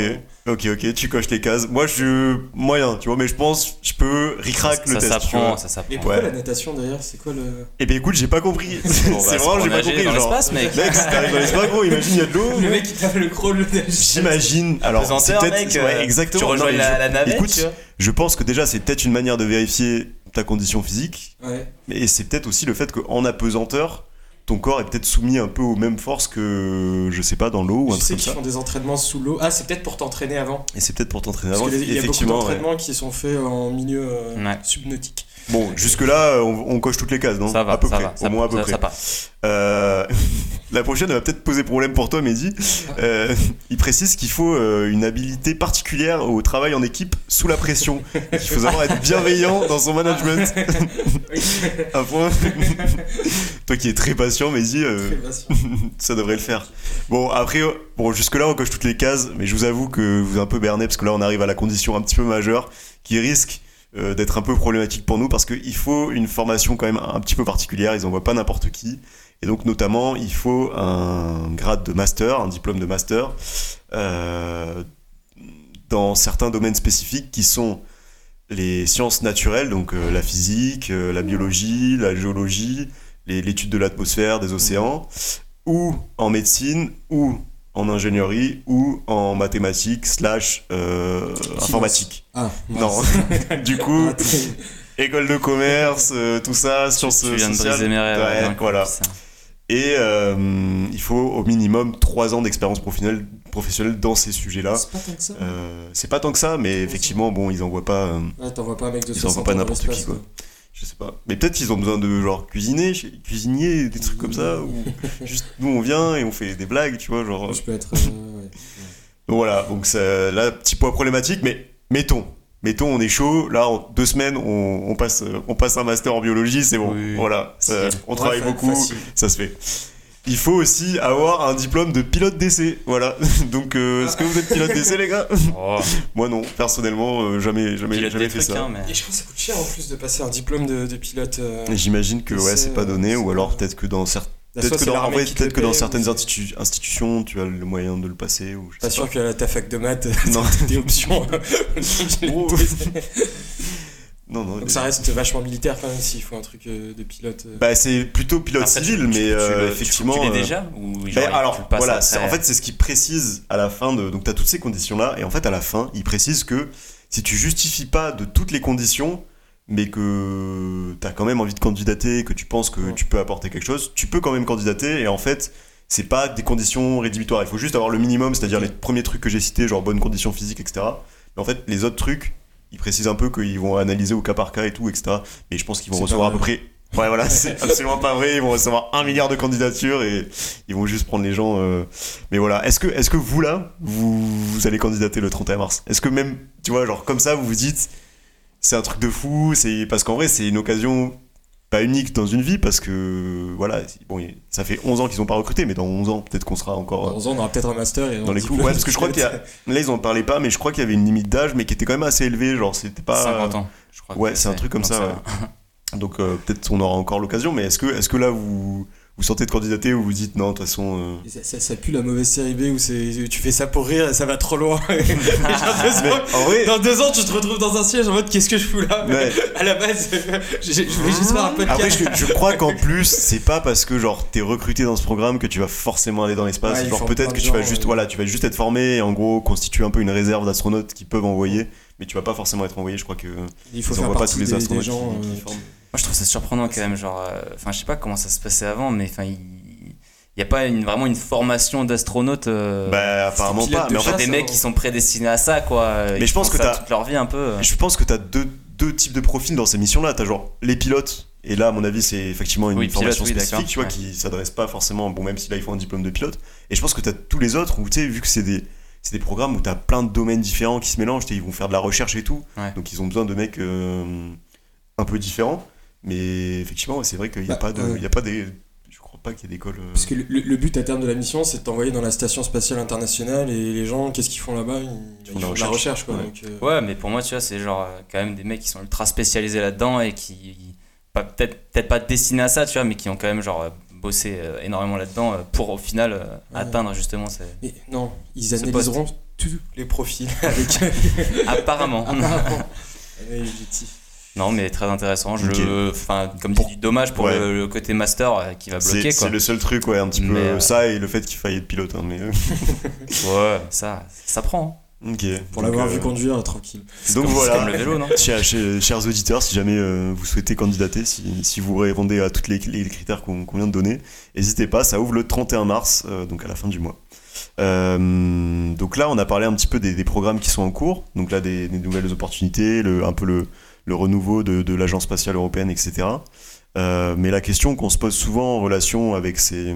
Ok, ok, tu coches les cases. Moi, je suis moyen, tu vois, mais je pense, je peux ricrac le ça test. S'apprend, ça s'apprend. Et pourquoi la natation d'ailleurs C'est quoi le. Eh ben écoute, j'ai pas compris. c'est bah, vraiment, j'ai pas compris. Dans l'espace, mec. Mec, si t'arrives dans l'espace, gros, imagine, il y a de l'eau. Le mec qui tape le crawl. J'imagine. Alors, c'est peut-être. Ouais, exactement. Tu rejoins la, la, navette. Écoute, je pense que déjà, c'est peut-être une manière de vérifier ta condition physique. Ouais. Mais c'est peut-être aussi le fait qu'en apesanteur, ton corps est peut-être soumis un peu aux mêmes forces que, je sais pas, dans l'eau ou un truc comme ça. font des entraînements sous l'eau. Ah, c'est peut-être pour t'entraîner avant. Et c'est peut-être pour t'entraîner avant. Il y a beaucoup d'entraînements qui sont faits en milieu euh, subnautique. Bon, jusque-là, on, coche toutes les cases, non Ça va, à peu ça près. Va, au moins à peu près. Euh, la prochaine va peut-être poser problème pour toi, Mehdi. Euh, il précise qu'il faut euh, une habilité particulière au travail en équipe sous la pression. Il faut savoir être bienveillant dans son management. un point. toi qui es très patient, Mehdi, ça devrait le faire. Bon, après, bon, jusque-là, on coche toutes les cases, mais je vous avoue que vous êtes un peu berné parce que là, on arrive à la condition un petit peu majeure qui risque euh, d'être un peu problématique pour nous parce qu'il faut une formation quand même un petit peu particulière, ils n'envoient pas n'importe qui. Et donc notamment, il faut un grade de master, un diplôme de master, euh, dans certains domaines spécifiques qui sont les sciences naturelles, donc euh, la physique, la biologie, la géologie, l'étude de l'atmosphère, des océans, ou en médecine, ou en ingénierie ou en mathématiques slash euh, informatique. Ah, non. du coup, école de commerce, euh, tout ça, sciences. Tu viens de briser mes rêves. voilà. Et euh, il faut au minimum 3 ans d'expérience professionnelle, professionnelle dans ces sujets-là. C'est pas tant que ça. c'est pas tant que ça, mais effectivement, bon, ils envoient pas. ouais, t'envoies pas un mec de Ils envoient pas n'importe qui, quoi je sais pas. Mais peut-être qu'ils ont besoin de genre cuisiner, cuisinier, des trucs comme ça, ou juste nous on vient et on fait des blagues, tu vois, genre. Je peux être. Euh, voilà, donc ça, là, petit point problématique, mais mettons, mettons, on est chaud, là, en deux semaines, on, passe, on passe un master en biologie, c'est bon, voilà, on travaille beaucoup, ça se fait il faut aussi avoir un diplôme de pilote d'essai. Voilà. Donc, euh, est-ce que vous êtes pilote d'essai, les gars? Oh. Moi, non. Personnellement, euh, jamais, jamais, jamais fait ça. Hein, Et je crois que ça coûte cher en plus de passer un diplôme de, pilote. Euh, j'imagine que ouais, c'est pas donné, ou alors peut-être que dans certains. Peut-être que, dans, peut que dans certaines institutions, tu as le moyen de le passer. Ou je pas sûr que ta fac de maths, non. des options. Non, non, Donc ça reste vachement militaire quand même s'il faut un truc euh, de pilote. Euh. Bah c'est plutôt pilote civil, mais euh, effectivement. Tu, l'es déjà ou bah, alors voilà, en fait c'est ce qu'il précise à la fin de. Donc tu as toutes ces conditions là et en fait à la fin il précise que si tu justifies pas de toutes les conditions, mais que tu as quand même envie de candidater, que tu penses que tu peux apporter quelque chose, tu peux quand même candidater et en fait c'est pas des conditions rédhibitoires. Il faut juste avoir le minimum, c'est-à-dire les premiers trucs que j'ai cités, genre bonnes conditions physiques, etc. Mais en fait les autres trucs ils précisent un peu qu'ils vont analyser au cas par cas et tout, etc. Mais je pense qu'ils vont recevoir à peu près. Ouais, voilà, c'est absolument pas vrai. Ils vont recevoir un milliard de candidatures et ils vont juste prendre les gens. Euh. Mais voilà, est-ce que, est que vous là, vous, vous allez candidater le 31 mars? Est-ce que même, tu vois, genre comme ça, vous vous dites, c'est un truc de fou, c'est parce qu'en vrai, c'est une occasion pas unique dans une vie parce que voilà bon ça fait 11 ans qu'ils ont pas recruté mais dans 11 ans peut-être qu'on sera encore dans 11 ans on aura peut-être un master et dans les coups ouais parce que je crois qu'il y a là ils en parlaient pas mais je crois qu'il y avait une limite d'âge mais qui était quand même assez élevée genre c'était pas 50 ans je crois ouais c'est un truc comme ça, donc euh, peut-être on aura encore l'occasion mais est-ce que est-ce que là vous vous sentez de candidater ou vous dites non, de toute façon. Euh, ça, ça, pue la mauvaise série B où tu fais ça pour rire et ça va trop loin. dans deux ans, tu te retrouves dans un siège en mode qu'est-ce que je fous là? À la base, je, je voulais juste faire un podcast. Après, je, je crois qu'en plus, c'est pas parce que genre t'es recruté dans ce programme que tu vas forcément aller dans l'espace. genre peut-être que tu vas juste, voilà, tu vas juste être formé et en gros constituer un peu une réserve d'astronautes qui peuvent envoyer, mais tu vas pas forcément être envoyé. Je crois que il faut faire pas tous les astronautes gens, qui, euh, forment. Moi, je trouve ça surprenant quand même. Genre, euh, enfin, je sais pas comment ça se passait avant, mais enfin, il n'y a pas une, vraiment une formation d'astronaute. Euh, bah, apparemment pas. Mais en fait, des mecs qui sont prédestinés à ça, quoi. Mais je pense que as toute leur vie un peu. Euh. Je pense que tu as deux, deux types de profils dans ces missions-là. Tu as genre les pilotes. Et là, à mon avis, c'est effectivement une formation spécifique, tu vois, qui s'adresse pas forcément. Bon, même si là, il faut un diplôme de pilote. Et je pense que tu as tous les autres où, tu sais, vu que c'est des c'est des programmes où tu as plein de domaines différents qui se mélangent, ils vont faire de la recherche et tout. Donc ils ont besoin de mecs un peu différents. Mais effectivement, c'est vrai qu'il n'y a, bah, pas de, il y a pas des. Je crois pas qu'il y ait d'école. Euh. Parce que le, but à terme de la mission, c'est de t'envoyer dans la station spatiale internationale et les gens, qu'est-ce qu'ils font là-bas? Ils, font, de la recherche. quoi, euh. ouais. mais pour moi, tu vois, c'est genre euh, quand même des mecs qui sont ultra spécialisés là-dedans et qui. Peut-être peut pas destinés à ça, tu vois, mais qui ont quand même genre bossé énormément là-dedans pour au final atteindre justement Mais non, ils analyseront tous les profils avec. Apparemment. Apparemment. Non, mais très intéressant. Je, enfin, comme dit, dommage pour le, côté master euh, qui va bloquer. C'est le seul truc, ouais, un petit peu euh, ça et le fait qu'il faille être pilote. Hein, mais... ouais, ça, ça prend. Hein. Pour l'avoir vu conduire, tranquille. Donc voilà. Comme le vélo, non chers, chers, auditeurs, si jamais vous souhaitez candidater, si, si, vous répondez à tous les, les critères qu'on vient de donner, n'hésitez pas. Ça ouvre le 31 mars, donc à la fin du mois. Euh, donc là, on a parlé un petit peu des, programmes qui sont en cours. Donc là, des, nouvelles opportunités, le, un peu le, le renouveau de, de l'Agence spatiale européenne, etc. Euh, mais la question qu'on se pose souvent en relation avec ces,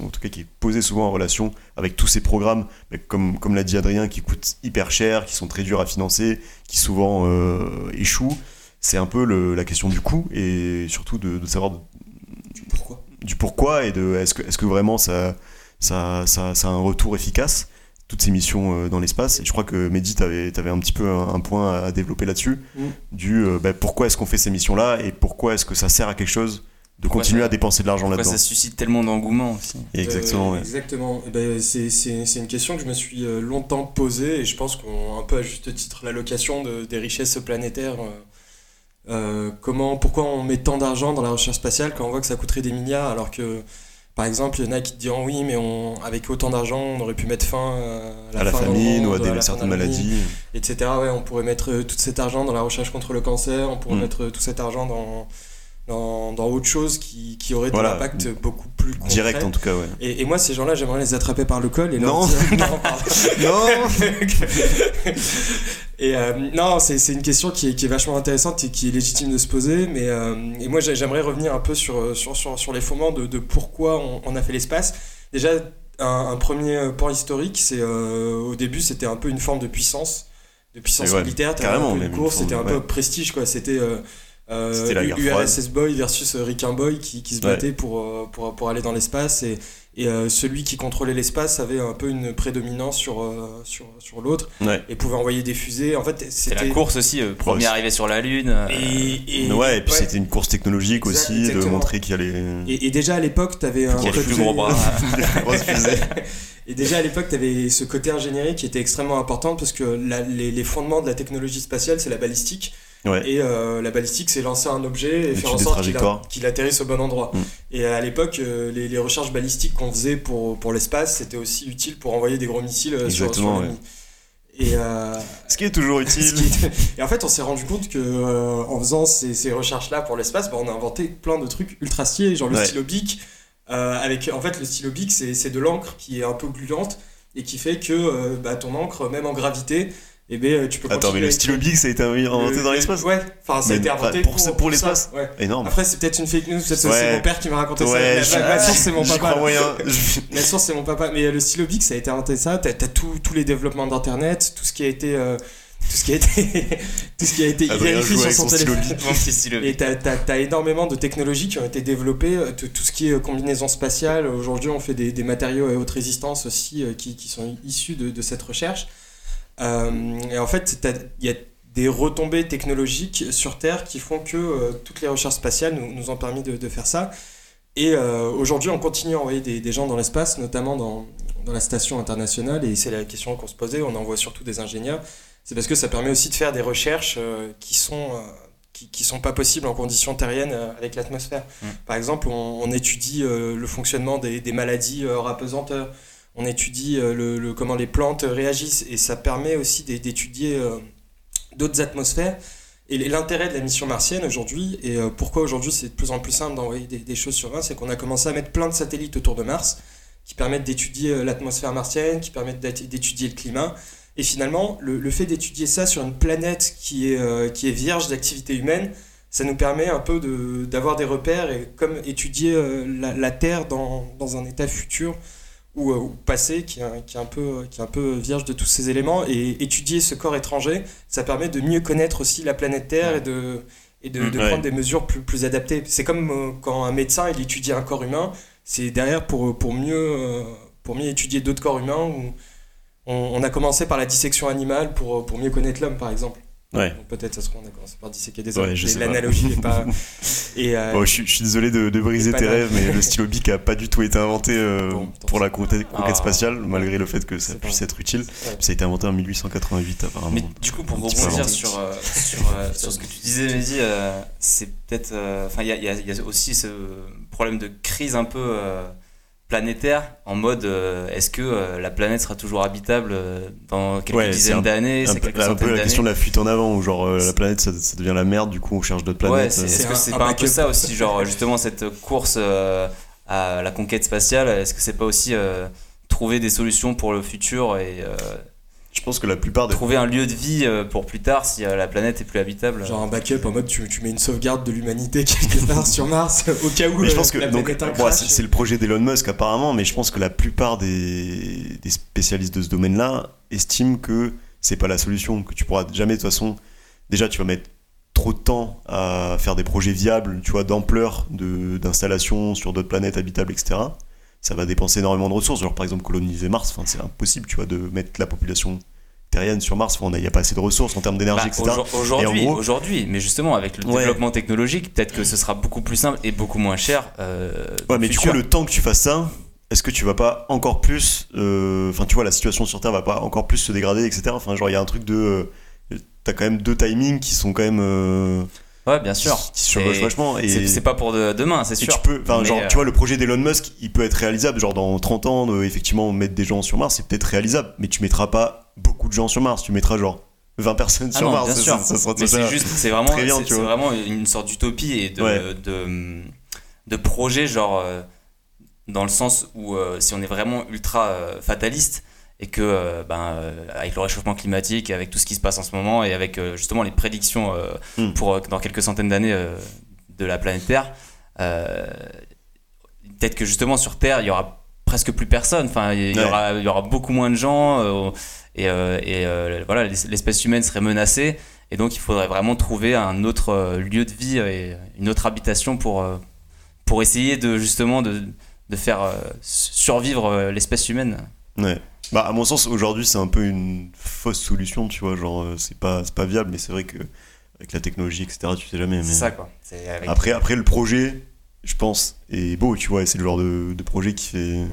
en tout cas qui est posée souvent en relation avec tous ces programmes, comme, comme l'a dit Adrien, qui coûtent hyper cher, qui sont très durs à financer, qui souvent euh, échouent, c'est un peu le, la question du coût et surtout de, de savoir du pourquoi, du pourquoi et de est-ce que, est-ce que vraiment ça, ça, ça, ça, a un retour efficace, toutes ces missions euh, dans l'espace. Et je crois que Mehdi, tu avais, un petit peu un, point à développer là-dessus, mm. du euh, bah, pourquoi est-ce qu'on fait ces missions-là et pourquoi est-ce que ça sert à quelque chose de continuer à dépenser de l'argent là-dedans. ça suscite tellement d'engouement aussi? Exactement. Euh, exactement. Ben, c'est une question que je me suis longtemps posée et je pense qu'on un peu à juste titre l'allocation de, des richesses planétaires. comment, pourquoi on met tant d'argent dans la recherche spatiale quand on voit que ça coûterait des milliards alors que par exemple, il y en a qui te diront oui, mais on, avec autant d'argent, on aurait pu mettre fin euh, à la, famine ou à, des, certaines maladies. Etc. Ouais, on pourrait mettre euh, tout cet argent dans la recherche contre le cancer, on pourrait mm. mettre euh, tout cet argent dans, dans, dans autre chose qui, qui aurait voilà. un impact beaucoup plus concret. Direct en tout cas, ouais. Et, et moi, ces gens-là, j'aimerais les attraper par le col et leur non. dire non, non. et euh, non, c'est une question qui est, qui est, vachement intéressante et qui est légitime de se poser. Mais euh, et moi, j'aimerais revenir un peu sur, sur, sur, sur les fondements de, de pourquoi on, on, a fait l'espace. Déjà, un, un, premier point historique, c'est euh, au début, c'était un peu une forme de puissance, de puissance ouais, militaire. Carrément, un peu une course, c'était un peu prestige, quoi. C'était euh, euh, URSS Boy versus euh, Rick Boy qui, qui se battait pour, euh, pour, pour, aller dans l'espace et, et celui qui contrôlait l'espace avait un peu une prédominance sur, sur, sur l'autre et pouvait envoyer des fusées. En fait, c'était la course aussi, premier arrivé sur la Lune. Et, et, ouais, et puis c'était une course technologique aussi, de montrer qu'il y allait. Et, déjà à l'époque, tu avais un. Côté... plus gros bras. et déjà à l'époque, tu avais ce côté ingénierie qui était extrêmement important parce que les, les fondements de la technologie spatiale, c'est la balistique. Et euh, la balistique, c'est lancer un objet et, faire en sorte qu'il atterrisse au bon endroit. Mm. Et à l'époque, euh, les, les, recherches balistiques qu'on faisait pour, pour l'espace, c'était aussi utile pour envoyer des gros missiles euh, sur, sur l'ennemi. Et ce qui est toujours utile. Et en fait, on s'est rendu compte que en faisant ces, ces recherches-là pour l'espace, bah, on a inventé plein de trucs ultra stylés, genre le stylo bic. avec, en fait, le stylo bic, c'est de l'encre qui est un peu gluante et qui fait que bah, ton encre, même en gravité, et eh ben, tu peux Attends, mais le stylo Big, ça a été inventé dans l'espace Ouais, enfin, ça a été inventé pour, pour, l'espace ouais. Énorme. Après, c'est peut-être une fake news, c'est mon père qui m'a raconté ouais, ça. Ma, source, c'est mon papa. Ma source, c'est mon papa. Mais le stylo Big, ça a été inventé ça. T'as as tous les développements d'Internet, tout ce qui a été. Euh, tout ce qui a été, tout ce qui a été vérifié sur son, téléphone. Et t'as as, énormément de technologies qui ont été développées, euh, tout, ce qui est euh, combinaison spatiale. Aujourd'hui, on fait des, des, matériaux à haute résistance aussi qui, qui sont issus de, de cette recherche. Euh, et en fait, il y a des retombées technologiques sur Terre qui font que euh, toutes les recherches spatiales nous, nous ont permis de, de faire ça. Et euh, aujourd'hui, on continue à envoyer des, des gens dans l'espace, notamment dans, dans, la station internationale. Et c'est la question qu'on se posait. On envoie surtout des ingénieurs. C'est parce que ça permet aussi de faire des recherches qui sont qui, qui sont pas possibles en conditions terriennes avec l'atmosphère. Mmh. Par exemple, on, on étudie le fonctionnement des, des maladies hors apesanteur on étudie euh, le, comment les plantes réagissent et ça permet aussi d'étudier euh, d'autres atmosphères. Et l'intérêt de la mission martienne aujourd'hui, et euh, pourquoi aujourd'hui c'est de plus en plus simple d'envoyer des, choses sur Mars, c'est qu'on a commencé à mettre plein de satellites autour de Mars qui permettent d'étudier l'atmosphère martienne, qui permettent d'étudier le climat. Et finalement, le, fait d'étudier ça sur une planète qui est, qui est vierge d'activité humaine, ça nous permet un peu d'avoir des repères et comme étudier la, Terre dans, dans, un état futur ou, euh, passé qui est, qui, est un peu, qui est un peu vierge de tous ces éléments. Et étudier ce corps étranger, ça permet de mieux connaître aussi la planète Terre et de, et de, de prendre des mesures plus, plus adaptées. C'est comme euh, quand un médecin il étudie un corps humain, c'est derrière pour, pour, mieux, euh, pour mieux étudier d'autres corps humains. Où on, on, a commencé par la dissection animale pour, pour mieux connaître l'homme, par exemple. Ouais. Peut-être ça se rend, d'accord. C'est par disséquer des hommes. L'analogie n'est pas. Et, euh, je, suis, désolé de, briser tes rêves, mais le stylo bic a pas du tout été inventé euh, pour la conquête, ah. spatiale, malgré le fait que ça puisse être utile. Ça a été inventé en 1888 apparemment. Mais du coup, pour rebondir sur, euh, sur, sur, ce que tu disais, Mehdi, c'est peut-être. Enfin, il y, y, a aussi ce problème de crise un peu planétaire en mode euh, est-ce que euh, la planète sera toujours habitable euh, dans quelques dizaines d'années c'est un, peu la question de la fuite en avant où genre la planète ça, devient la merde du coup on cherche d'autres planètes est-ce que c'est pas un peu ça aussi genre justement cette course à la conquête spatiale est-ce que c'est pas aussi trouver des solutions pour le futur et je pense que la plupart des... Trouver un lieu de vie euh, pour plus tard si euh, la planète est plus habitable. Genre un backup en mode tu, tu mets une sauvegarde de l'humanité quelque part sur Mars au cas où je pense euh, que c'est le projet d'Elon Musk apparemment, mais je pense que la plupart des, des spécialistes de ce domaine-là estiment que c'est pas la solution, que tu pourras jamais de toute façon. Déjà, tu vas mettre trop de temps à faire des projets viables, tu vois, d'ampleur, d'installation sur d'autres planètes habitables, etc ça va dépenser énormément de ressources. Genre, par exemple, coloniser Mars, c'est impossible, tu vois, de mettre la population terrienne sur Mars. Il n'y a pas assez de ressources en termes d'énergie, bah, etc. Aujourd'hui, mais justement, avec le développement technologique, peut-être que ce sera beaucoup plus simple et beaucoup moins cher. Euh, ouais, mais du coup, le temps que tu fasses ça, est-ce que tu vas pas encore plus. Euh, enfin, tu vois, la situation sur Terre va pas encore plus se dégrader, etc. Enfin, genre, il y a un truc de. Euh, t'as quand même deux timings qui sont quand même. Ouais, bien sûr. Qui vachement. Et c'est pas pour demain, c'est sûr. Tu peux, genre, tu vois, le projet d'Elon Musk, il peut être réalisable. Genre, dans 30 ans, de, effectivement, mettre des gens sur Mars, c'est peut-être réalisable. Mais tu mettras pas beaucoup de gens sur Mars. Tu mettras genre 20 personnes ah sur Mars. Bien sûr. Ça, mais c'est juste, c'est vraiment, c'est vraiment une sorte d'utopie et de, de, de, projet, genre, euh, dans le sens où euh, si on est vraiment ultra euh, fataliste, et que euh, ben, euh, avec le réchauffement climatique, avec tout ce qui se passe en ce moment et avec euh, justement les prédictions hmm. pour dans quelques centaines d'années de la planète Terre, peut-être que justement sur Terre il y aura presque plus personne. Enfin, il y, aura, il y aura beaucoup moins de gens et, et voilà l'espèce humaine serait menacée et donc il faudrait vraiment trouver un autre lieu de vie et une autre habitation pour pour essayer de justement de, de faire survivre l'espèce humaine. Ouais. Bah, à mon sens, aujourd'hui, c'est un peu une fausse solution, tu vois. Genre, euh, c'est pas, pas viable, mais c'est vrai que avec la technologie, etc., tu sais jamais. Mais... C'est ça, quoi. Après, après, le projet, je pense, est beau, tu vois. Et c'est le genre de, de, projet qui fait.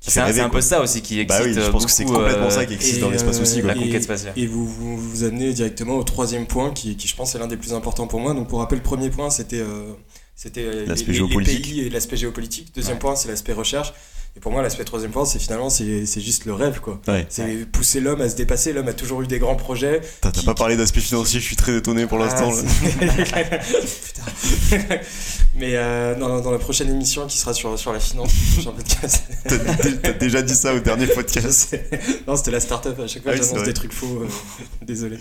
C'est un, peu ça aussi qui excite. Bah oui, je pense que c'est complètement ça qui existe dans l'espace aussi. La conquête spatiale. Et vous, vous, vous amenez directement au troisième point qui, qui je pense, est l'un des plus importants pour moi. Donc, pour rappel, le premier point, c'était. Euh, c'était l'aspect géopolitique. pays et l'aspect géopolitique. Deuxième point, c'est l'aspect recherche. Et pour moi, l'aspect troisième point, c'est finalement, c'est juste le rêve, quoi. C'est pousser l'homme à se dépasser. L'homme a toujours eu des grands projets. T'as pas parlé d'aspect financier, je suis très étonné pour l'instant. Ah, Putain. Mais euh, dans, dans, la prochaine émission qui sera sur, sur la finance, sur podcast. T'as déjà dit ça au dernier podcast. non, c'était la start-up. À chaque fois, j'annonce des trucs faux. Euh, désolé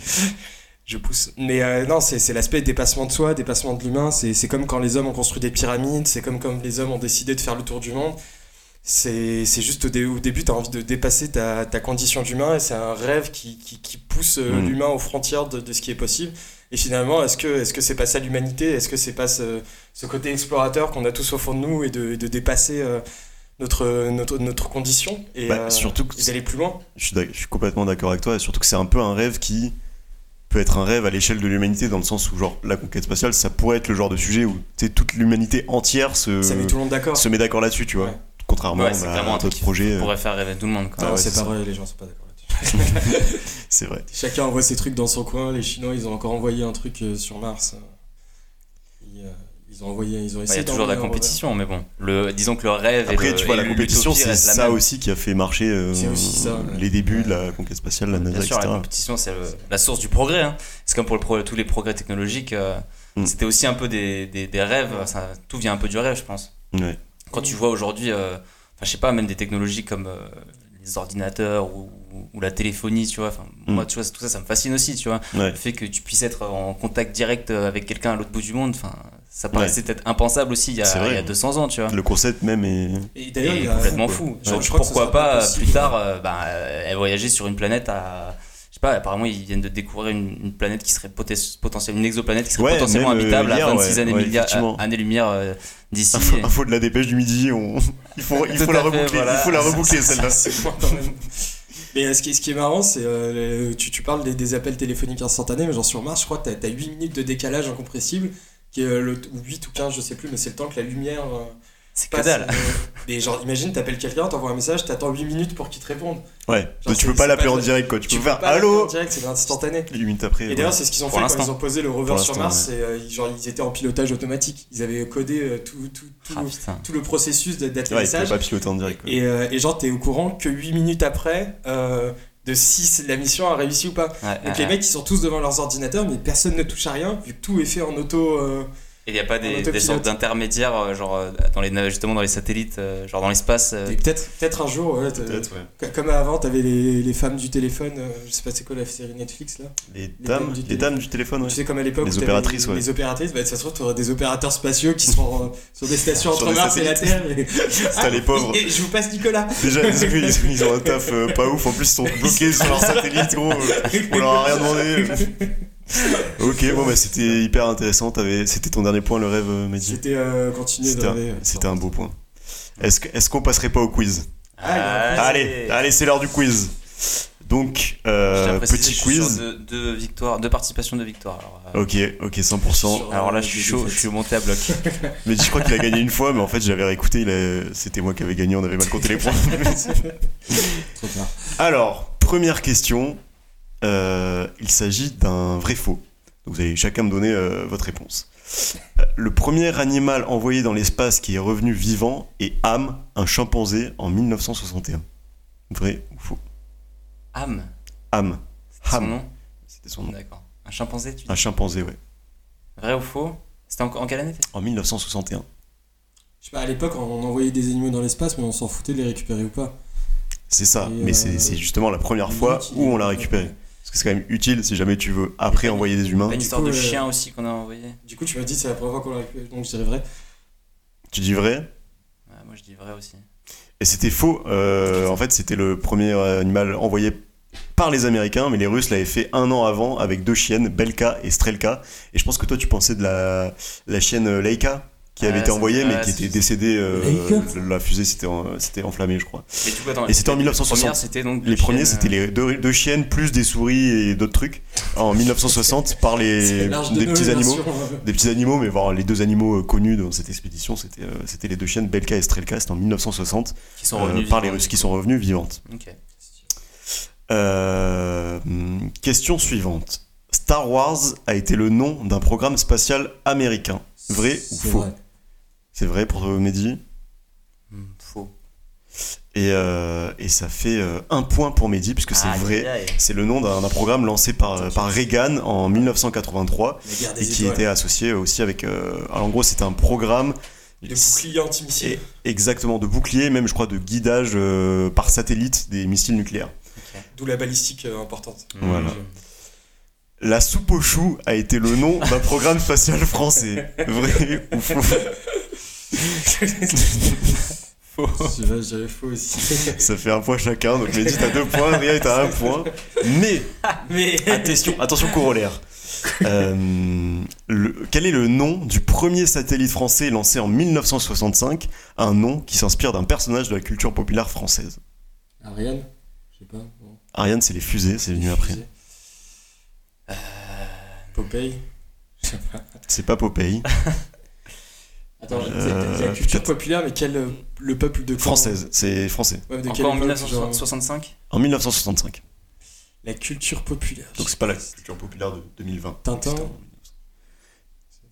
je pousse. Mais euh, non, c'est l'aspect dépassement de soi, dépassement de l'humain. C'est comme quand les hommes ont construit des pyramides, c'est comme quand les hommes ont décidé de faire le tour du monde. C'est juste au, début, tu as envie de dépasser ta, ta condition d'humain et c'est un rêve qui, qui, qui pousse euh, mm. l'humain aux frontières de, de, ce qui est possible. Et finalement, est-ce que est-ce que c'est pas ça l'humanité? Est-ce que c'est pas ce, ce, côté explorateur qu'on a tous au fond de nous et de, de dépasser euh, notre, notre, notre condition? Et, bah, surtout d'aller plus loin? Je suis, je suis complètement d'accord avec toi et surtout que c'est un peu un rêve qui peut être un rêve à l'échelle de l'humanité dans le sens où genre la conquête spatiale ça pourrait être le genre de sujet où toute l'humanité entière se, se met d'accord là-dessus tu vois contrairement à d'autres projets on pourrait faire rêver tout le monde quoi. Ah c'est pas vrai les gens sont pas d'accord là-dessus c'est vrai chacun envoie ses trucs dans son coin les chinois ils ont encore envoyé un truc euh, sur Mars ils ont envoyé, ils ont essayé. il y a toujours de la compétition, mais bon, le, disons que le rêve. Après, tu vois, la compétition, c'est ça aussi qui a fait marcher euh, les débuts de la conquête spatiale, la NASA, Bien sûr, la compétition, c'est la source du progrès. Hein. C'est comme pour tous les progrès technologiques. Euh, mm. C'était aussi un peu des, des, rêves. Ça, tout vient un peu du rêve, je pense. Quand tu vois aujourd'hui, euh, enfin, je sais pas, même des technologies comme les ordinateurs ou, ou, la téléphonie, tu vois. Enfin, mm. Moi, tu vois, tout ça, ça me fascine aussi, tu vois. Le fait que tu puisses être en contact direct avec quelqu'un à l'autre bout du monde, enfin ça paraissait peut-être impensable aussi il y, a, il y, a, 200 ans, tu vois. Le concept même est, et complètement fou. pourquoi pas plus tard euh, bah, euh, voyager sur une planète à. Je sais pas, apparemment ils viennent de découvrir une, planète qui serait potentiellement, une exoplanète qui serait potentiellement euh, habitable à 26 années, années-lumière d'ici. Info de la dépêche du midi, on... il faut, il faut la reboucler, il faut la reboucler celle-là. Mais ce qui, ce qui est marrant, c'est euh, tu, tu, parles des, appels téléphoniques instantanés, mais genre sur Mars, je crois que tu as, 8 minutes de décalage incompressible, qui est le, ou 8 ou 15, je sais plus, mais c'est le temps que la lumière. C'est que dalle. mais genre, imagine, t'appelles quelqu'un, t'envoies un message, t'attends 8 minutes pour qu'il te réponde. Ouais, tu peux pas l'appeler en direct quoi. Tu, peux faire Allô en direct, c'est instantané. 8 minutes après. Et d'ailleurs, c'est ce qu'ils ont fait quand ils ont posé le rover sur Mars. Euh, genre, ils étaient en pilotage automatique. Ils avaient codé euh, tout, tout, tout, ah, tout, le processus d'atterrissage. Ouais, pas piloter en direct. Et, euh, et, genre, t'es au courant que 8 minutes après. de si la mission a réussi ou pas. Donc les mecs ils sont tous devant leurs ordinateurs mais personne ne touche à rien vu que tout est fait en auto il n'y a pas des, des sortes d'intermédiaires, euh, genre euh, dans les, justement dans les satellites, euh, genre dans l'espace Peut-être peut un jour, ouais, ouais. Comme avant, tu avais les, les, femmes du téléphone, je sais pas c'est quoi la série Netflix là? Les, dames, les dames du téléphone, ouais. Tu sais, comme à l'époque, les opératrices, les, les opératrices, bah, ça se trouve, tu aurais des opérateurs spatiaux qui sont sur des stations entre Mars et la Terre. Ah, les pauvres. Et, je vous passe Nicolas. Déjà, ils, ils ont un taf pas ouf, en plus, ils sont bloqués sur leur satellite, gros. On leur a rien demandé. ok, bon, bah, c'était hyper intéressant. C'était ton dernier point, le rêve, euh, Mehdi C'était euh, continuer de rêver. C'était un beau point. Est-ce qu'on passerait pas au quiz? Allez, allez, c'est l'heure du quiz. Donc, euh, petit quiz. De, de, victoire, de participation de victoire. Euh, ok, ok, 100%. Alors là, je suis chaud, je suis monté à bloc. mais je crois qu'il a gagné une fois, mais en fait, j'avais réécouté, c'était moi qui avais gagné, on avait mal compté les points. Alors, première question. Euh, il s'agit d'un vrai faux. vous allez chacun me donner euh, votre réponse. Euh, le premier animal envoyé dans l'espace qui est revenu vivant est Ham, un chimpanzé, en 1961. Vrai ou faux? Ham Ham. C'était son nom? C'était son nom. D'accord. Un chimpanzé, tu dis? Un chimpanzé, ouais. Vrai ou faux? C'était en, en, quelle année En 1961. Je sais pas, à l'époque, on envoyait des animaux dans l'espace, mais on s'en foutait de les récupérer ou pas. C'est ça, mais c'est justement la première fois où on l'a récupéré. Parce que c'est quand même utile si jamais tu veux après envoyer des humains. Une histoire de chien aussi qu'on a envoyé. Du coup, tu m'as dit c'est la première fois qu'on l'a récupéré, donc je dirais vrai. Tu dis vrai? Ouais, Moi je dis vrai aussi. Et c'était faux. Euh, en fait, c'était le premier animal envoyé par les Américains, mais les Russes l'avaient fait un an avant avec deux chiennes, Belka et Strelka. Et je pense que toi, tu pensais de la, la chienne Leica? Qui avait été envoyé mais qui était décédé. Euh, la fusée s'était c'était enflammée, je crois. et c'était en 1960. donc les premiers, c'était les deux, deux, chiennes plus des souris et d'autres trucs en 1960 par les des petits animaux, des petits animaux, mais voir les deux animaux euh, connus dans cette expédition, c'était euh, c'était les deux chiennes Belka et Strelka, c'était en 1960 qui sont par les Russes qui sont revenus vivantes. question suivante. Star Wars a été le nom d'un programme spatial américain. Vrai ou faux? C'est vrai pour Mehdi? Hmm, Faux. Et, euh, et, ça fait euh, un point pour Mehdi, puisque c'est vrai. C'est le nom d'un programme lancé par, par Reagan en 1983 et qui était associé aussi avec. Euh, alors en gros, c'était un programme. De bouclier anti-missile. Exactement, de bouclier, même je crois de guidage par satellite des missiles nucléaires. D'où la balistique importante. Voilà. La soupe aux choux a été le nom d'un programme spatial français. Vrai ou faux? Faux. J'avais faux aussi. Ça fait un point chacun, donc Mehdi t'as deux points, Ria t'as un point. Mais, Mais... attention, attention corollaire. Euh, quel est le nom du premier satellite français lancé en 1965 Un nom qui s'inspire d'un personnage de la culture populaire française. Ariane? Je sais pas. Ariane, c'est les fusées, c'est venu après. Euh... Popeye? C'est pas Popeye. Attends, euh, la culture populaire, mais quel euh, le peuple de Française, c'est français. Ouais, en 1965 En 1965. La culture populaire. Donc c'est pas la culture populaire de 2020. Tintin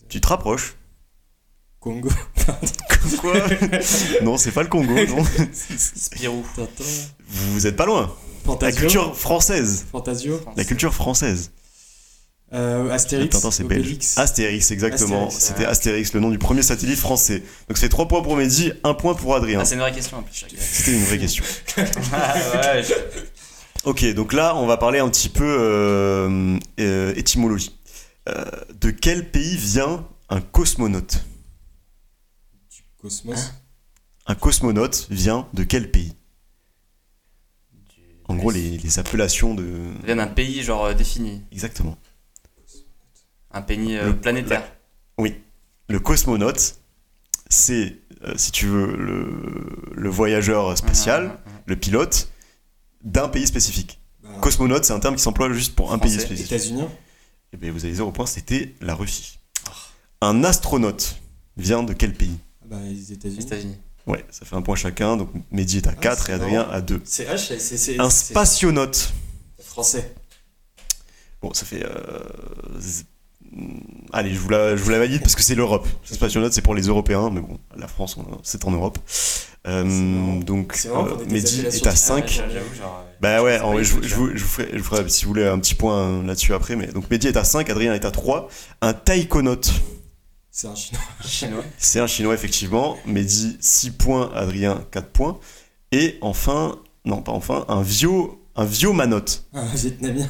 Tu te rapproches Congo. Quoi Non, c'est pas le Congo, non. Spirou. Tintin. Vous êtes pas loin. La culture française. Fantasio. La culture française. Euh, Astérix. c'est Obélix. Astérix, exactement. C'était Astérix, le nom du premier satellite français. Donc c'est 3 points pour Mehdi, 1 point pour Adrien. Ah, c'est une vraie question C'était une vraie question. Ah, ok, donc là, on va parler un petit peu euh, euh, étymologie. de quel pays vient un cosmonaute? Du cosmos hein? Un cosmonaute vient de quel pays? En gros, les, les appellations de. Vient d'un pays genre défini. Exactement. Un pays euh, planétaire. Oui. Le cosmonaute, c'est, euh, si tu veux, le, voyageur spatial, le pilote d'un pays spécifique. Bah, Cosmonaute, c'est un terme qui s'emploie juste pour un pays spécifique. États-Unis Et eh bien, vous avez zéro point, c'était la Russie. Un astronaute vient de quel pays? Bah, Les États-Unis. ouais, ça fait un point chacun. Donc Mehdi est à 4 ah, et Adrien à 2. C'est H, c'est. Un spationaute. Français. Bon, ça fait. Euh, allez, je vous, la, je vous la valide parce que c'est l'Europe. Spationaute, c'est pour les Européens, mais bon, la France, c'est en Europe. Euh, donc, euh, Mehdi est à 5. bah ouais, je, je, vous, je, vous ferai, je, vous ferai, si vous voulez, un petit point là-dessus après. Mais donc, Mehdi est à 5, Adrien est à 3. Un taïkonaute. C'est un chinois. C'est un chinois, effectivement. Mehdi, 6 points. Adrien, 4 points. Et enfin, non, pas enfin, un vieux, un vieux manote. Un vietnamien.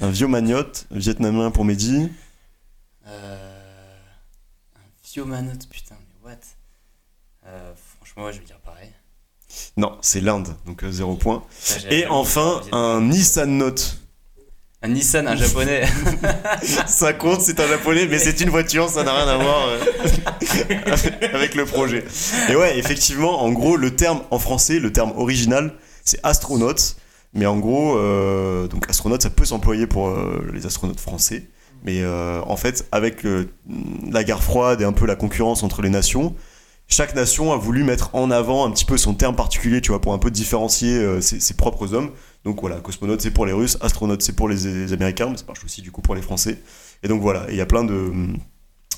un vieux maniote, vietnamien pour Mehdi. Vieux manote, putain, mais what? Euh, Franchement, je vais dire pareil. Non, c'est l'Inde, donc 0 euh, points. Et enfin, un Nissan Note. Un Nissan, un japonais. ça compte, c'est un japonais, mais c'est une voiture, ça n'a rien à voir euh, avec le projet. Et ouais, effectivement, en gros, le terme en français, le terme original, c'est astronaute. Mais en gros, euh, donc astronaute, ça peut s'employer pour euh, les astronautes français. Mais en fait, avec la guerre froide et un peu la concurrence entre les nations, chaque nation a voulu mettre en avant un petit peu son terme particulier, tu vois, pour un peu différencier ses propres hommes. Donc voilà, cosmonaute c'est pour les Russes, astronaute c'est pour les, Américains, mais ça marche aussi du coup pour les Français. Et donc voilà, il y a plein de,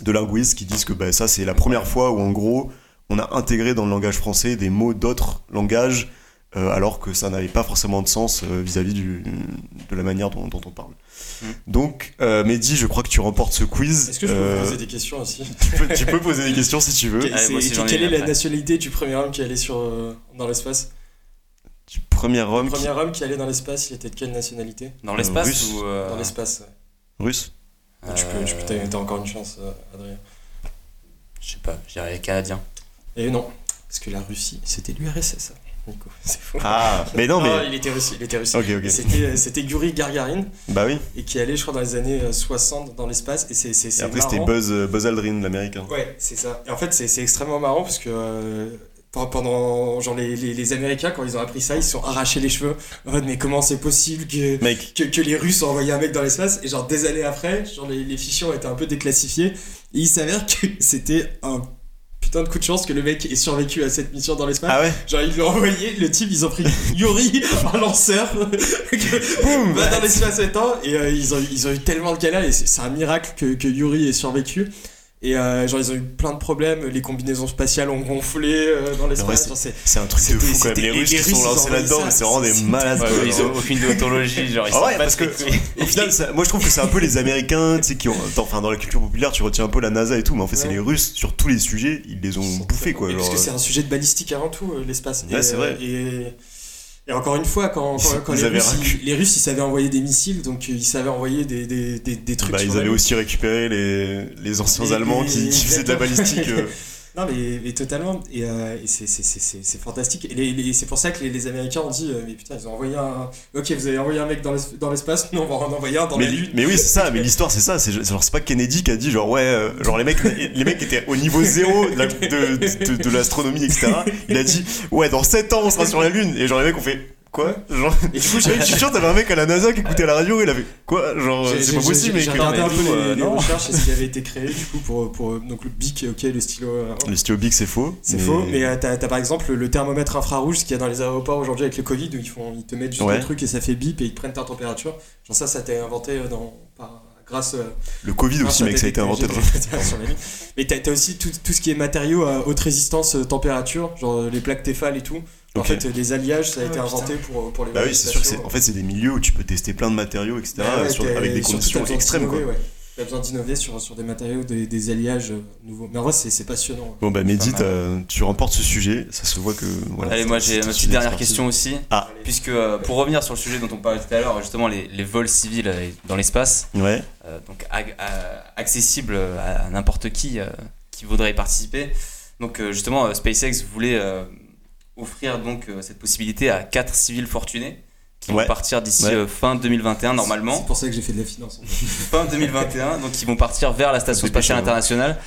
de linguistes qui disent que bah, ça c'est la première fois où en gros on a intégré dans le langage français des mots d'autres langages euh, alors que ça n'avait pas forcément de sens euh, vis-à-vis de la manière dont, on parle. Mm. Donc, euh, Mehdi, je crois que tu remportes ce quiz. Est-ce que je peux poser des questions aussi tu peux, poser des questions si tu veux. quelle est la nationalité du premier homme qui est allé sur, dans l'espace? Du premier homme. Le premier homme qui allait dans l'espace, il était de quelle nationalité? Dans l'espace ou euh, Dans l'espace, ouais. Russe Tu peux, tu peux t'as encore une chance, euh, Adrien. Je sais pas, je dirais canadien. Et non, parce que la Russie, c'était l'URSS. Nico, c'est faux. Ah, mais non, mais. il était russe, il était russe. Ok, ok. C'était, c'était Yuri Gargarin. Bah oui. Et qui allait, je crois, dans les années 60 dans l'espace. Et c'est, c'est, après, c'était Buzz, Buzz Aldrin, l'américain. Ouais, c'est ça. Et en fait, c'est, c'est extrêmement marrant parce que pendant genre les, les, les, Américains quand ils ont appris ça ils se sont arrachés les cheveux en mode mais comment c'est possible que, que, que les Russes ont envoyé un mec dans l'espace? Et genre des années après genre les, les fichiers ont été un peu déclassifiés et il s'avère que c'était un putain de coup de chance que le mec ait survécu à cette mission dans l'espace. Ah ouais genre ils l'ont envoyé le type ils ont pris Yuri un lanceur Boum, va dans l'espace temps et euh, ils, ont, ils ont eu tellement de galères et c'est un miracle que, que Yuri ait survécu et euh, genre, ils ont eu plein de problèmes, les combinaisons spatiales ont gonflé euh, dans l'espace. c'est un truc de fou quand même. Les Russes qui sont lancés là-dedans, c'est vraiment des malades. ils ont aucune. Genre, ils ah ouais, parce que au final, moi je trouve que c'est un peu les Américains, tu sais, qui ont. Enfin, dans la culture populaire, tu retiens un peu la NASA et tout, mais en fait, c'est les Russes sur tous les sujets, ils les ont bouffés quoi. Parce que c'est un sujet de balistique avant tout, euh, l'espace. Ouais, c'est vrai. Et encore une fois, quand, les, Russes, les, Russes, ils savaient envoyer des missiles, donc euh, ils savaient envoyer des, des, des, trucs. Bah, ils avaient aussi récupéré les, les anciens Allemands qui, qui, faisaient de la balistique. Non, mais, totalement. Et, euh, c'est fantastique. Et, c'est pour ça que les, Américains ont dit euh, Mais putain, ils ont envoyé un. Ok, vous avez envoyé un mec dans l'espace, nous on va en envoyer un dans mais, la Lune. Mais oui, c'est ça. Mais l'histoire, c'est ça. C'est genre, c'est pas Kennedy qui a dit genre, ouais, euh, genre les mecs, les mecs étaient au niveau zéro de l'astronomie, etc. Il a dit Ouais, dans 7 ans, on sera sur la Lune. Et genre, les mecs ont fait Quoi Genre. Et du coup, je suis sûr, t'avais un mec à la NASA qui écoutait la radio et il avait. Quoi? Genre, c'est pas possible, mais. J'ai regardé un peu les, les recherches et ce qui avait été créé, du coup, pour. pour donc le BIC, ok, le stylo. Euh, le stylo BIC, c'est faux. C'est faux, mais euh, t'as par exemple le thermomètre infrarouge, ce qu'il y a dans les aéroports aujourd'hui avec le Covid, où ils, font, ils te mettent juste un truc et ça fait bip et ils te prennent ta température. Genre, ça, ça a été inventé euh, dans. Par, grâce le Covid aussi mec ça a été inventé mais t'as as aussi tout, tout, ce qui est matériaux à haute résistance température genre les plaques Tefal et tout en fait, les alliages, ça a été ah, inventé pour, pour les Bah oui, c'est sûr que c'est, en fait, c'est des milieux où tu peux tester plein de matériaux, etc. Ah avec des conditions extrêmes. Quoi. Ouais. T'as besoin d'innover sur, sur des matériaux, des, des alliages euh, nouveaux. Mais en vrai, c'est, passionnant. Bon, bah, Mehdi, tu remportes ce sujet. Ça se voit que. Voilà, Allez, moi, j'ai une petite dernière question aussi. Ah. Puisque, euh, pour revenir sur le sujet dont on parlait tout à l'heure, justement, les, les vols civils euh, dans l'espace. Ouais. donc, accessible à n'importe qui qui voudrait y participer. Donc, justement, SpaceX voulait offrir donc euh, cette possibilité à quatre civils fortunés qui vont partir d'ici euh, fin 2021 normalement. C'est pour ça que j'ai fait de la finance. fin 2021, donc ils vont partir vers la station spatiale internationale.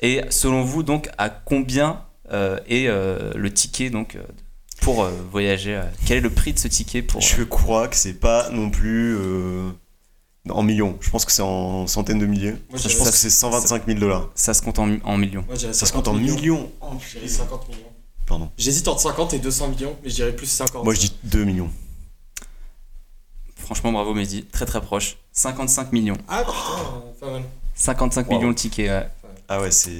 Et selon vous, donc, à combien euh, est le ticket donc pour voyager Quel est le prix de ce ticket pour Je crois que c'est pas non plus en millions. Je pense que c'est en centaines de milliers. je pense que c'est 125 000 dollars. Ça se compte en, millions. ça se compte en millions. Oh, 50 millions. Pardon. J'hésite entre 50 et 200 millions, mais je dirais plus 50. Moi je dis 2 millions. Franchement, bravo Mehdi, très très proche. 55 millions. Ah putain, pas mal. 55 millions le ticket, ouais. Ah ouais, c'est.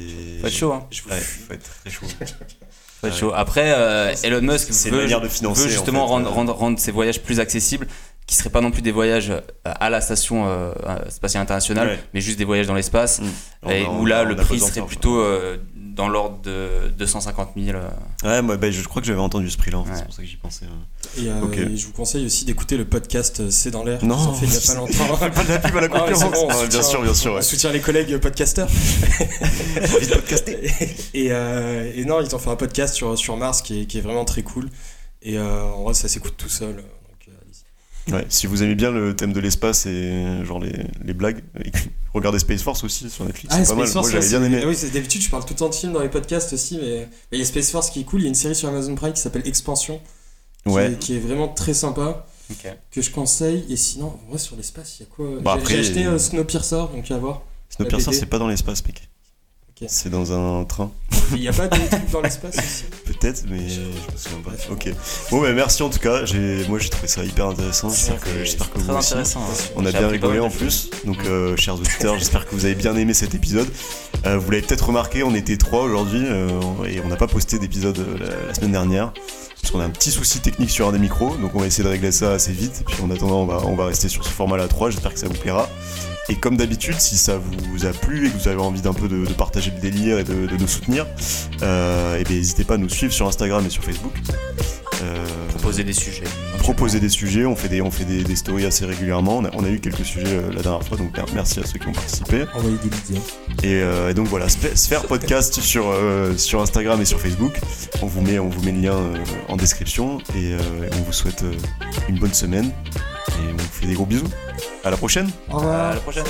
Faut être chaud, hein. Ouais, faut être très chaud. faut être chaud. Après, euh, Elon Musk veut, de financer, veut justement rendre, rendre, rendre, ses voyages plus accessibles qui seraient pas non plus des voyages euh, à la station euh, spatiale internationale, mais juste des voyages dans l'espace, mm. où là le prix serait plutôt euh, dans l'ordre de 250 000. Ouais, moi, bah, je crois que j'avais entendu ce prix-là, c'est pour ça que j'y pensais. Et, je vous conseille aussi d'écouter le podcast C'est dans l'air, non, fait il n'y a pas longtemps. pas de la pub à la concurrence. bien sûr, bien sûr. On soutient les collègues podcasteurs. Envie de podcaster. et, et, non, ils ont fait un podcast sur, sur Mars qui est, qui est vraiment très cool. Et en vrai, ça s'écoute tout seul. Ouais, si vous aimez bien le thème de l'espace et genre les, les blagues, regardez Space Force aussi sur Netflix, ah, c'est pas mal. Moi j'avais bien aimé. Oui, d'habitude je parle tout le temps de films dans les podcasts aussi, mais il y a Space Force qui est cool. Il y a une série sur Amazon Prime qui s'appelle Expansion, qui, ouais. est, qui, est, vraiment très sympa, que je conseille. Et sinon, en vrai, sur l'espace, il y a quoi? Bah, J'ai acheté euh, Snowpiercer, donc à voir. Snowpiercer, c'est pas dans l'espace, mec. C'est dans un train. Il n'y a pas de trucs dans l'espace aussi Peut-être, mais je me souviens pas. Ok. Bon, bah, merci en tout cas. Moi, j'ai trouvé ça hyper intéressant. J'espère que, j'espère que vous aussi. Intéressant, On a bien rigolé en plus. Donc, euh, chers auditeurs, j'espère que vous avez bien aimé cet épisode. Euh, vous l'avez peut-être remarqué, on était trois aujourd'hui euh, et on n'a pas posté d'épisode la, semaine dernière parce qu'on a un petit souci technique sur un des micros, donc on va essayer de régler ça assez vite. Et puis en attendant, on va, on va rester sur ce format-là 3. J'espère que ça vous plaira. Et comme d'habitude, si ça vous a plu et que vous avez envie d'un peu de, partager le délire et de, nous soutenir, euh, et eh n'hésitez pas à nous suivre sur Instagram et sur Facebook. Euh, proposer des sujets. Proposer des sujets, on fait des, on fait des, stories assez régulièrement. On a, eu quelques sujets euh, la dernière fois, donc merci à ceux qui ont participé. Envoyez des vidéos. Et, et, donc voilà, Sphère Podcast sur, sur Instagram et sur Facebook. On vous met, on vous met le lien en description et on vous souhaite une bonne semaine et on vous fait des gros bisous. À la prochaine. Au revoir. À la prochaine.